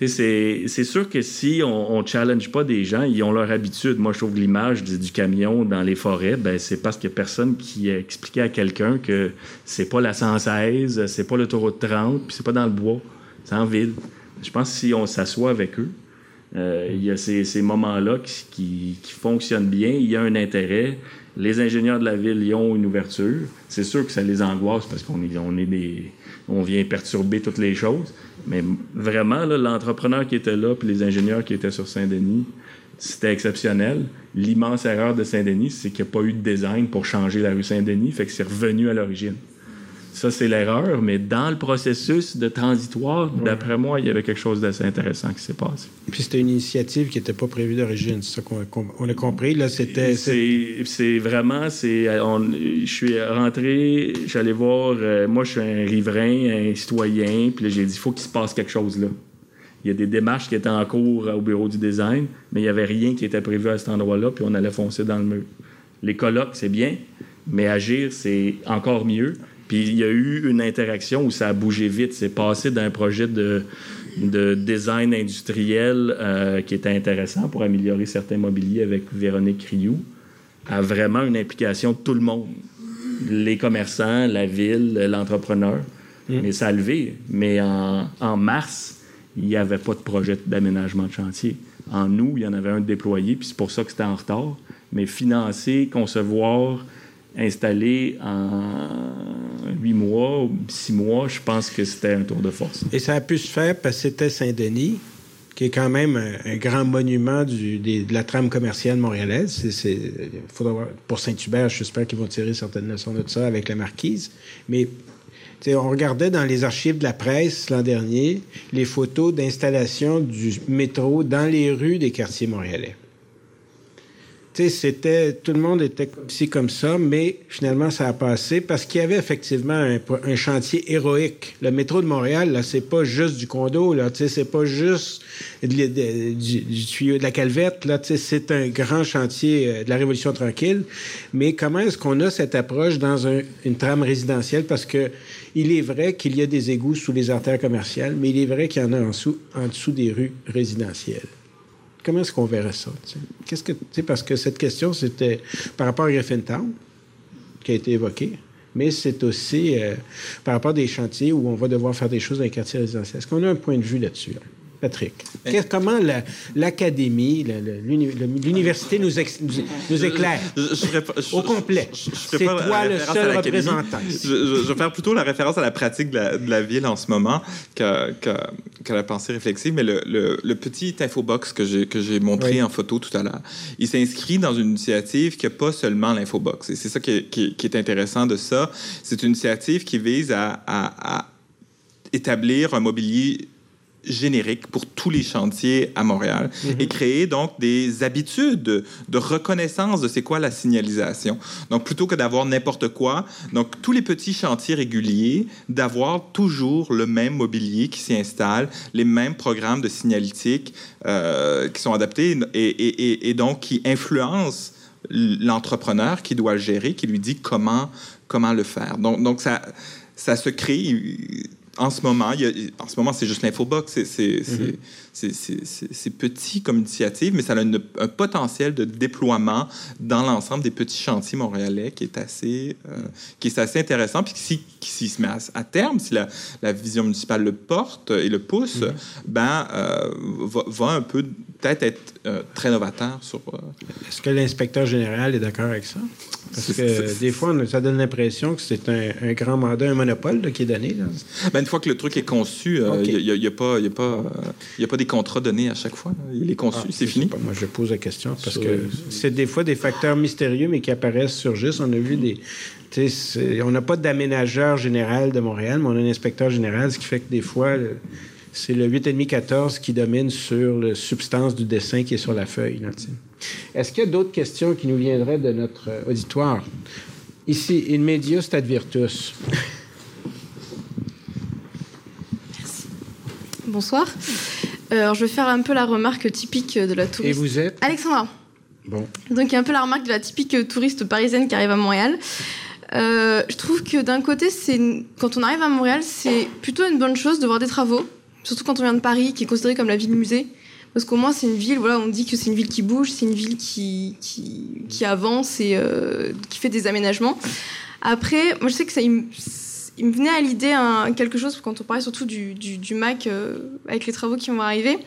Speaker 4: C'est sûr que si on ne challenge pas des gens, ils ont leur habitude. Moi, je trouve l'image du, camion dans les forêts, ben, c'est parce qu'il n'y a personne qui a expliqué à quelqu'un que c'est pas la 116, c'est pas l'autoroute 30, puis c'est pas dans le bois, c'est en ville. Je pense que si on s'assoit avec eux, euh, il y a ces, moments-là qui, qui, fonctionnent bien, il y a un intérêt. Les ingénieurs de la ville y ont une ouverture. C'est sûr que ça les angoisse parce qu'on est, on est des, on vient perturber toutes les choses. Mais vraiment, l'entrepreneur qui était là, puis les ingénieurs qui étaient sur Saint-Denis, c'était exceptionnel. L'immense erreur de Saint-Denis, c'est qu'il n'y a pas eu de design pour changer la rue Saint-Denis, fait que c'est revenu à l'origine. Ça, c'est l'erreur, mais dans le processus de transitoire, d'après moi, il y avait quelque chose d'assez intéressant qui s'est passé.
Speaker 2: Puis c'était une initiative qui n'était pas prévue d'origine, c'est ça qu'on a, compris. Là, c'était.
Speaker 4: C'est vraiment, c'est, je suis rentré, j'allais voir, euh, moi, je suis un riverain, un citoyen, puis j'ai dit, il faut qu'il se passe quelque chose là. Il y a des démarches qui étaient en cours au bureau du design, mais il n'y avait rien qui était prévu à cet endroit-là, puis on allait foncer dans le mur. Les colloques, c'est bien, mais agir, c'est encore mieux. Puis il y a eu une interaction où ça a bougé vite. C'est passé d'un projet de, de design industriel euh, qui était intéressant pour améliorer certains mobiliers avec Véronique Rioux à vraiment une implication de tout le monde. Les commerçants, la ville, l'entrepreneur. Mm. Mais ça a levé. Mais en, en mars, il n'y avait pas de projet d'aménagement de chantier. En août, il y en avait un déployé, puis c'est pour ça que c'était en retard. Mais financer, concevoir, installé en huit mois ou six mois, je pense que c'était un tour de force.
Speaker 2: Et ça a pu se faire parce que c'était Saint-Denis, qui est quand même un, grand monument de la trame commerciale montréalaise. Pour Saint-Hubert, j'espère qu'ils vont tirer certaines leçons de ça avec la marquise. Mais on regardait dans les archives de la presse l'an dernier les photos d'installation du métro dans les rues des quartiers montréalais c'était tout le monde était ici comme ça, mais finalement ça a passé parce qu'il y avait effectivement un, chantier héroïque. Le métro de Montréal, là, c'est pas juste du condo, là, c'est pas juste du, tuyau de la calvette, là, c'est un grand chantier euh, de la Révolution tranquille. Mais comment est-ce qu'on a cette approche dans une trame résidentielle? Parce que il est vrai qu'il y a des égouts sous les artères commerciales, mais il est vrai qu'il y en a en dessous des rues résidentielles comment est-ce qu'on verrait ça? Qu'est-ce que, parce que cette question, c'était par rapport à Griffintown, qui a été évoquée, mais c'est aussi euh, par rapport à des chantiers où on va devoir faire des choses dans les quartiers résidentiels. Est-ce qu'on a un point de vue là-dessus? Patrick. comment l'Académie, l'université nous, nous, éclaire? Au complet? C'est toi le seul représentant.
Speaker 5: Je, vais faire plutôt la référence à la pratique de la, ville en ce moment qu'à la pensée réflexive, mais le, petit infobox que j'ai montré en photo tout à l'heure, il s'inscrit dans une initiative qui n'a pas seulement l'infobox. Et c'est ça qui est, intéressant de ça. C'est une initiative qui vise à établir un mobilier générique pour tous les chantiers à Montréal mhm. et créer donc des habitudes de reconnaissance de c'est quoi la signalisation. Donc plutôt que d'avoir n'importe quoi, donc tous les petits chantiers réguliers, d'avoir toujours le même mobilier qui s'y installe, les mêmes programmes de signalétique euh, qui sont adaptés et, et, et donc qui influencent l'entrepreneur qui doit le gérer, qui lui dit comment, comment le faire. Donc, donc ça, ça se crée en ce moment, il y a, en ce moment, c'est juste l'infobox. C'est, mm-hmm. c'est, petit comme initiative, mais ça a un potentiel de déploiement dans l'ensemble des petits chantiers montréalais qui est assez, euh, qui est assez intéressant. Puis si, si se met à, terme, si la, la, vision municipale le porte et le pousse, mm-hmm. ben, euh, va, va, un peu peut-être être euh, très novateur sur.
Speaker 2: Est-ce que l'inspecteur général est d'accord avec ça? Parce que des fois, ça donne l'impression que c'est un, grand mandat, un monopole qui est donné.
Speaker 5: Ben, une fois que le truc est conçu, il n'y a, pas, a, pas, a pas des contrats donnés à chaque fois. Il est conçu, ah, c'est fini.
Speaker 2: moi, je pose la question parce que c'est des fois des facteurs mystérieux, mais qui apparaissent, surgissent. On a vu des. On n'a pas d'aménageur général de Montréal, mais on a un inspecteur général, ce qui fait que des fois, c'est le 8,5-14 qui domine sur la substance du dessin qui est sur la feuille. Est-ce qu'il y a d'autres questions qui nous viendraient de notre euh, auditoire? Ici, in media stat virtus.
Speaker 7: Merci. Bonsoir. Euh, alors, je vais faire un peu la remarque typique de la touriste.
Speaker 2: Et vous êtes?
Speaker 7: Alexandra.
Speaker 2: Bon.
Speaker 7: Donc, un peu la remarque de la typique touriste parisienne qui arrive à Montréal. Euh, je trouve que d'un côté, c'est quand on arrive à Montréal, c'est plutôt une bonne chose de voir des travaux, surtout quand on vient de Paris, qui est considérée comme la ville musée. Parce qu'au moins, c'est une ville, voilà, on dit que c'est une ville qui bouge, c'est une ville qui, qui, avance et euh, qui fait des aménagements. Après, moi, je sais que ça, il, me venait à l'idée quelque chose, quand on parlait surtout du, du, du MAC euh, avec les travaux qui vont arriver,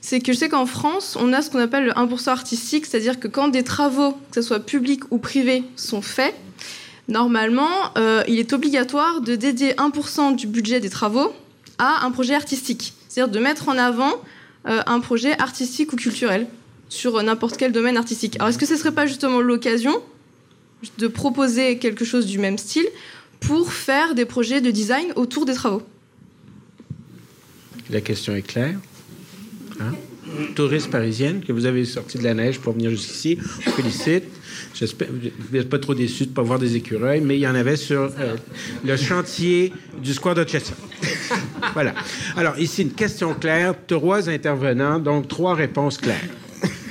Speaker 7: c'est que je sais qu'en France, on a ce qu'on appelle le 1% artistique, c'est-à-dire que quand des travaux, que ce soit publics ou privés, sont faits, normalement, euh, il est obligatoire de dédier 1% du budget des travaux à un projet artistique. C'est-à-dire de mettre en avant euh, un projet artistique ou culturel sur n'importe quel domaine artistique. Alors est-ce que ce ne serait pas justement l'occasion de proposer quelque chose du même style pour faire des projets de design autour des travaux?
Speaker 2: La question est claire. Hein? Touriste parisienne, que vous avez sorti de la neige pour venir jusqu'ici, on félicite. J'espère vous n'êtes pas trop déçu de ne pas voir des écureuils, mais il y en avait sur euh, le chantier du square de Chester. <laughs> voilà. Alors, ici, une question claire. Trois intervenants, donc trois réponses claires.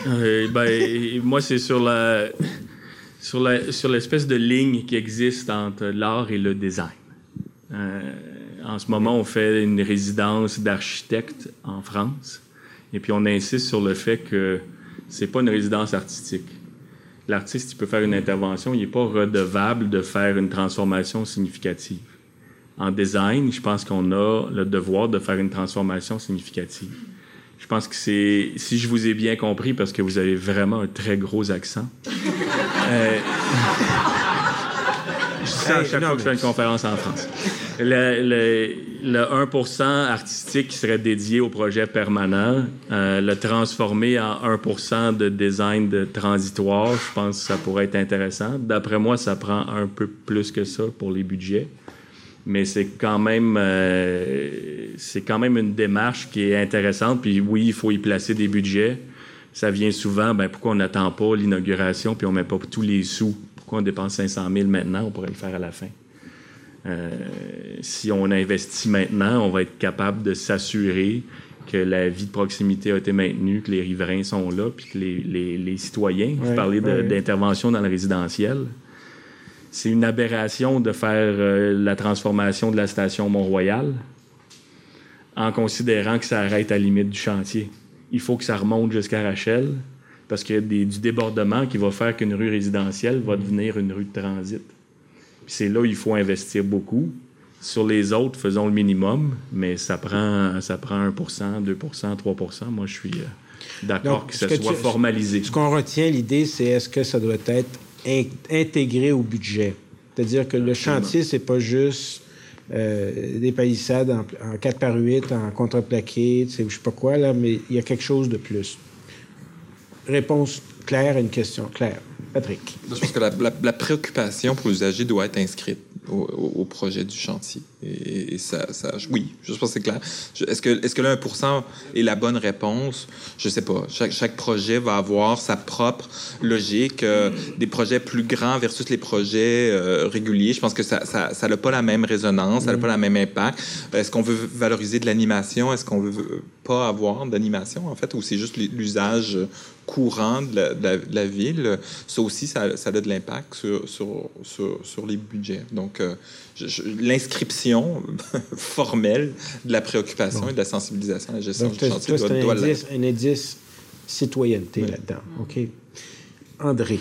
Speaker 4: Euh, ben, moi, c'est sur la, sur l'espèce de ligne qui existe entre l'art et le design. Euh, en ce moment, on fait une résidence d'architecte en France, et puis on insiste sur le fait que c'est pas une résidence artistique l'artiste il peut faire une intervention, il n'est pas redevable de faire une transformation significative. En design, je pense qu'on a le devoir de faire une transformation significative. Je pense que c'est, si je vous ai bien compris, parce que vous avez vraiment un très gros accent. <laughs> euh, je à chaque fois que je fais une conférence en France <laughs> le, le, 1% artistique qui serait dédié au projet permanent, euh, le transformer en 1% de design de transitoire, je pense que ça pourrait être intéressant. D'après moi, ça prend un peu plus que ça pour les budgets. Mais c'est quand même euh, c'est quand même une démarche qui est intéressante. Puis oui, il faut y placer des budgets. Ça vient souvent, ben pourquoi on n'attend pas l'inauguration puis on met pas tous les sous? Pourquoi on dépense 500 000 maintenant? On pourrait le faire à la fin. Euh, si on investit maintenant, on va être capable de s'assurer que la vie de proximité a été maintenue, que les riverains sont là, puis que les, citoyens, vous parlez d'intervention dans le résidentiel, c'est une aberration de faire euh, la transformation de la station Mont-Royal en considérant que ça arrête à la limite du chantier. Il faut que ça remonte jusqu'à Rachel parce qu'il y a du débordement qui va faire qu'une rue résidentielle va devenir une rue de transit c'est là où il faut investir beaucoup. Sur les autres, faisons le minimum, mais ça prend, ça prend 1% 2% 3% Moi, je suis euh, d'accord que ça soit formalisé.
Speaker 2: Ce qu'on retient, l'idée, c'est est-ce que ça doit être intégré au budget? C'est-à-dire que le chantier, c'est pas juste euh, des palissades en, 4 par 8, en contreplaqué, je sais pas quoi, là, mais il y a quelque chose de plus. Réponse claire à une question claire.
Speaker 5: Je pense que la, préoccupation pour l'usager doit être inscrite au, projet du chantier. Et, ça, oui, je pense que c'est clair. Est-ce que, est-ce que le 1 est la bonne réponse? Je sais pas. Chaque, projet va avoir sa propre logique. Euh, des projets plus grands versus les projets euh, réguliers, je pense que ça n'a ça, pas la même résonance, ça n'a pas le même impact. Est-ce qu'on veut valoriser de l'animation? Est-ce qu'on veut pas avoir d'animation, en fait, ou c'est juste l'usage courant de la, ville, ça aussi, ça, ça a de l'impact sur, sur, sur, les budgets. Donc, euh, l'inscription <laughs> formelle de la préoccupation et de la sensibilisation à la gestion du chantier
Speaker 2: doit, doit un, indice, un indice citoyenneté là-dedans. OK? André.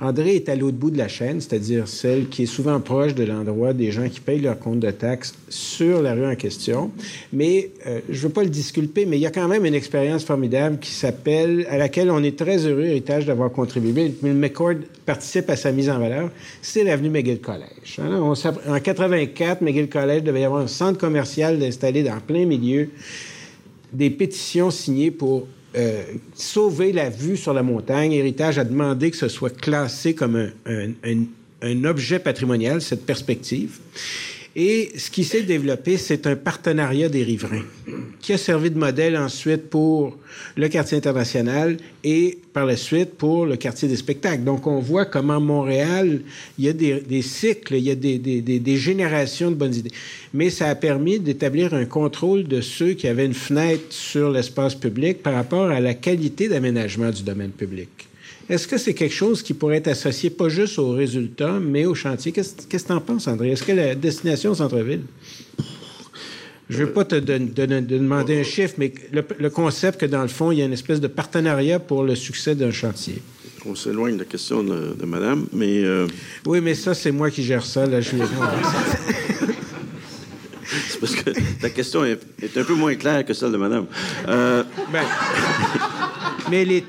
Speaker 2: André est à l'autre bout de la chaîne, c'est-à-dire celle qui est souvent proche de l'endroit des gens qui payent leur compte de taxes sur la rue en question. Mais euh, je ne veux pas le disculper, mais il y a quand même une expérience formidable qui s'appelle, à laquelle on est très heureux, héritage, d'avoir contribué. Bill McCord participe à sa mise en valeur. C'est l'avenue McGill College. Hein. en 84, McGill College devait y avoir un centre commercial installé dans plein milieu, des pétitions signées pour euh, sauver la vue sur la montagne. Héritage a demandé que ce soit classé comme un objet patrimonial, cette perspective. Et ce qui s'est développé, c'est un partenariat des riverains qui a servi de modèle ensuite pour le quartier international et par la suite pour le quartier des spectacles. Donc, on voit comment Montréal, il y a des, cycles, il y a des, des, générations de bonnes idées. Mais ça a permis d'établir un contrôle de ceux qui avaient une fenêtre sur l'espace public par rapport à la qualité d'aménagement du domaine public. Est-ce que c'est quelque chose qui pourrait être associé pas juste aux résultats, mais au chantier? Qu'est-ce que tu en penses, André? Est-ce que la destination centre-ville? Je ne veux pas te, demander un chiffre, mais le, concept que, dans le fond, il y a une espèce de partenariat pour le succès d'un chantier.
Speaker 3: On s'éloigne de la question de, madame, mais... Euh,
Speaker 2: oui, mais ça, c'est moi qui gère ça. Là, je
Speaker 3: c'est parce que ta question est, un peu moins claire que celle de madame. Euh...
Speaker 2: Ben, mais les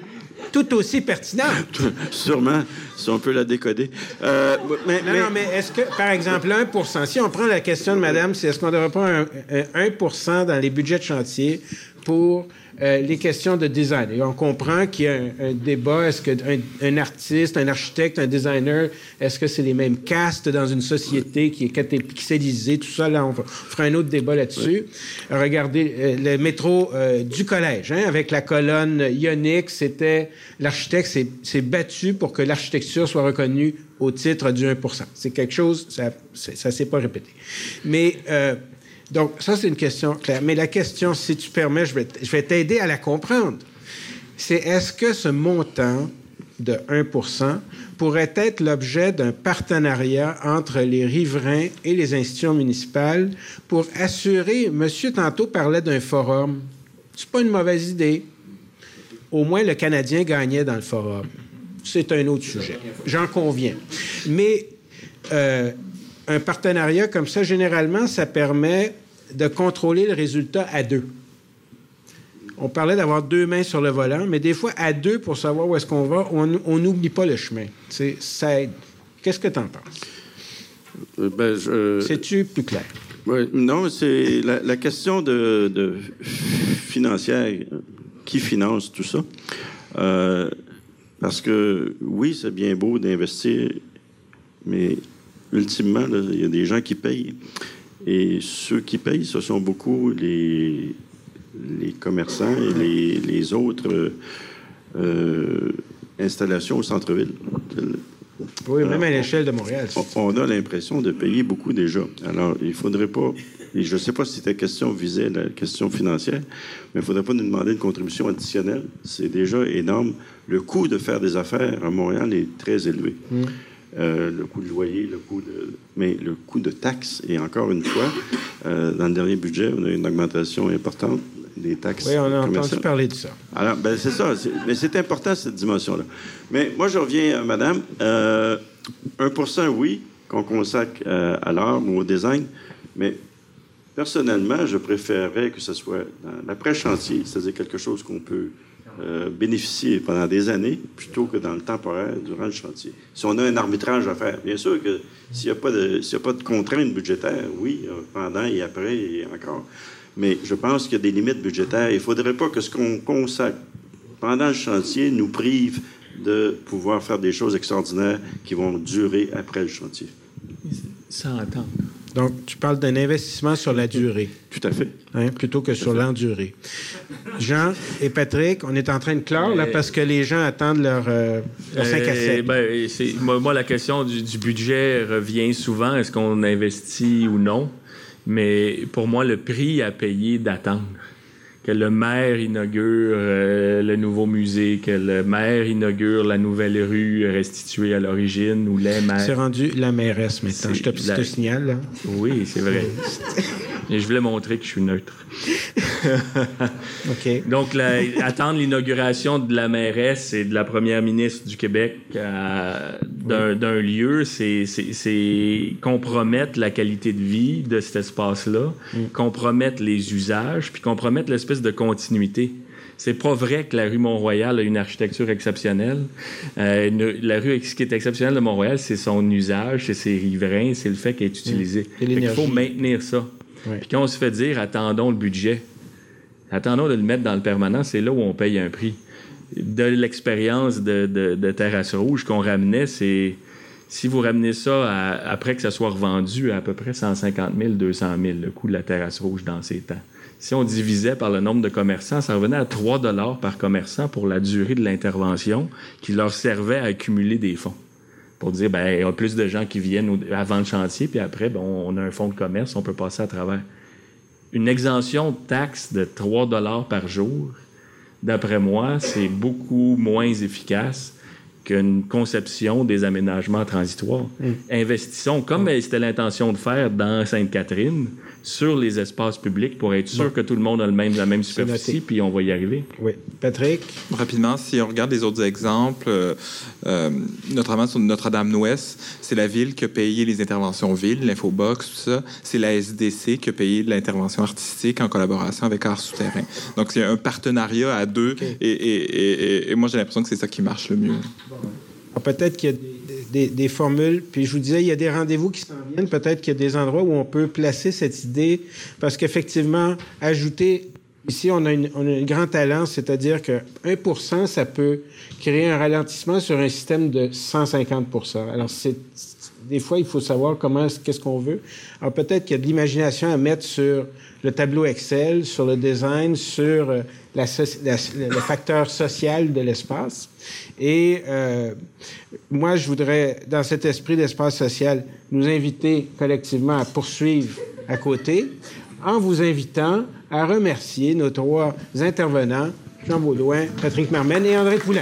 Speaker 2: tout aussi pertinent. <laughs>
Speaker 3: Sûrement, si on peut la décoder. Euh,
Speaker 2: mais, non, non, mais est-ce que, par exemple, 1% si on prend la question de madame, c'est est-ce qu'on ne devrait pas un, un 1 dans les budgets de chantier pour euh, les questions de design. Et on comprend qu'il y a un, débat. Est-ce qu'un un artiste, un architecte, un designer, est-ce que c'est les mêmes castes dans une société qui est catépixelisée? Tout ça, là, on, fera un autre débat là-dessus. Regardez euh, le métro euh, du collège, hein, avec la colonne ionique, c'était l'architecte s'est battu pour que l'architecture soit reconnue au titre du 1% C'est quelque chose, ça ne s'est pas répété. Mais donc, ça, c'est une question claire. Mais la question, si tu permets, je vais, t'aider à la comprendre. C'est est-ce que ce montant de 1% pourrait être l'objet d'un partenariat entre les riverains et les institutions municipales pour assurer, monsieur tantôt parlait d'un forum. C'est pas une mauvaise idée. Au moins, le Canadien gagnait dans le forum. C'est un autre sujet. J'en conviens. Mais euh, un partenariat comme ça, généralement, ça permet de contrôler le résultat à deux. On parlait d'avoir deux mains sur le volant, mais des fois, à deux, pour savoir où est-ce qu'on va, on n'oublie pas le chemin. C'est, ça aide. Qu'est-ce que tu en penses? Euh, ben, C'est-tu plus clair?
Speaker 3: non, c'est la, question de, financière. Qui finance tout ça? Euh, parce que, oui, c'est bien beau d'investir, mais ultimement, il y a des gens qui payent. Et ceux qui payent, ce sont beaucoup les, les commerçants et les, les autres euh, installations au centre-ville.
Speaker 2: Oui, même à l'échelle de Montréal.
Speaker 3: On, a l'impression de payer beaucoup déjà. Alors, il ne faudrait pas, et je ne sais pas si ta question visait la question financière, mais il ne faudrait pas nous demander une contribution additionnelle. C'est déjà énorme. Le coût de faire des affaires à Montréal est très élevé. Hmm. Euh, le coût de loyer, le coût de... Mais le coût de taxes, et encore une fois, euh, dans le dernier budget, on a une augmentation importante des taxes
Speaker 2: Oui, on a entendu parler de ça.
Speaker 3: Alors, ben, c'est ça. Mais c'est important, cette dimension-là. Mais moi, je reviens à madame. Euh, 1% oui, qu'on consacre euh, à l'art ou au design, mais personnellement, je préférerais que ce soit dans l'après-chantier, c'est-à-dire quelque chose qu'on peut euh, bénéficier pendant des années plutôt que dans le temporaire durant le chantier. Si on a un arbitrage à faire, bien sûr que s'il n'y a, pas de, s'il a pas de contraintes budgétaires, oui, euh, pendant et après et encore. Mais je pense qu'il y a des limites budgétaires. Il ne faudrait pas que ce qu'on consacre pendant le chantier nous prive de pouvoir faire des choses extraordinaires qui vont durer après le chantier.
Speaker 4: Sans attendre.
Speaker 2: Donc, tu parles d'un investissement sur la durée.
Speaker 3: Tout à fait.
Speaker 2: Hein, plutôt que sur l'endurée. Jean et Patrick, on est en train de clore, là, parce que les gens attendent leur, 5 euh, à 7.
Speaker 4: Euh, ben, moi, la question du, du, budget revient souvent. Est-ce qu'on investit ou non? Mais pour moi, le prix à payer d'attendre que le maire inaugure euh, le nouveau musée, que le maire inaugure la nouvelle rue restituée à l'origine ou les maires.
Speaker 2: C'est rendu la mairesse maintenant. Je te, je te signale. Là.
Speaker 4: Oui, c'est vrai. <laughs> Et je voulais montrer que je suis neutre. <laughs>
Speaker 2: OK.
Speaker 4: Donc, la, attendre l'inauguration de la mairesse et de la première ministre du Québec euh, d'un lieu, c'est compromettre la qualité de vie de cet espace-là, compromettre les usages, puis compromettre l'espèce de continuité. C'est pas vrai que la rue Mont-Royal a une architecture exceptionnelle. Euh, une- la rue, ce qui est exceptionnel de Mont-Royal, c'est son usage, c'est ses riverains, c'est le fait qu'elle est utilisée. Fait qu'il
Speaker 2: l'énergie.
Speaker 4: faut maintenir ça. Puis quand on se fait dire, attendons le budget, attendons de le mettre dans le permanent, c'est là où on paye un prix. De l'expérience de, Terrasse Rouge qu'on ramenait, c'est si vous ramenez ça après que ça soit revendu à, à peu près 150 000, 200 000, le coût de la Terrasse Rouge dans ces temps. Si on divisait par le nombre de commerçants, ça revenait à 3 dollars par commerçant pour la durée de l'intervention qui leur servait à accumuler des fonds. Pour dire, ben, il y a plus de gens qui viennent au- avant le chantier, puis après, ben, on a un fonds de commerce, on peut passer à travers. Une exemption de taxe de 3 dollars par jour, d'après moi, c'est beaucoup moins efficace qu'une conception des aménagements transitoires. Investissons, comme c'était l'intention de faire dans Sainte-Catherine, sur les espaces publics pour être sûr que tout le monde a le même, la même superficie, puis on va y arriver.
Speaker 2: Oui. Patrick?
Speaker 5: Rapidement, si on regarde les autres exemples, euh, euh, notamment sur Notre-Dame-Ouest, c'est la ville qui a payé les interventions villes, l'infobox, tout ça. C'est la SDC qui a payé l'intervention artistique en collaboration avec Art Souterrain. Donc, c'est un partenariat à deux. Et, et- et- et moi, j'ai l'impression que c'est ça qui marche le mieux.
Speaker 2: Alors, Peut-être qu'il y a des, des- formules. Puis je vous disais, il y a des rendez-vous qui s'en viennent. Peut-être qu'il y a des endroits où on peut placer cette idée. Parce qu'effectivement, ajouter. Ici, on a, une- on a un grand talent, c'est-à-dire que 1% ça peut créer un ralentissement sur un système de 150 Alors, c'est. Des fois, il faut savoir comment, qu'est-ce qu'on veut. Alors, peut-être qu'il y a de l'imagination à mettre sur le tableau Excel, sur le design, sur euh, la la- le facteur social de l'espace. Et euh, moi, je voudrais, dans cet esprit d'espace social, nous inviter collectivement à poursuivre à côté, en vous invitant à remercier nos trois intervenants, Jean Baudouin, Patrick Marmel et André Poulain.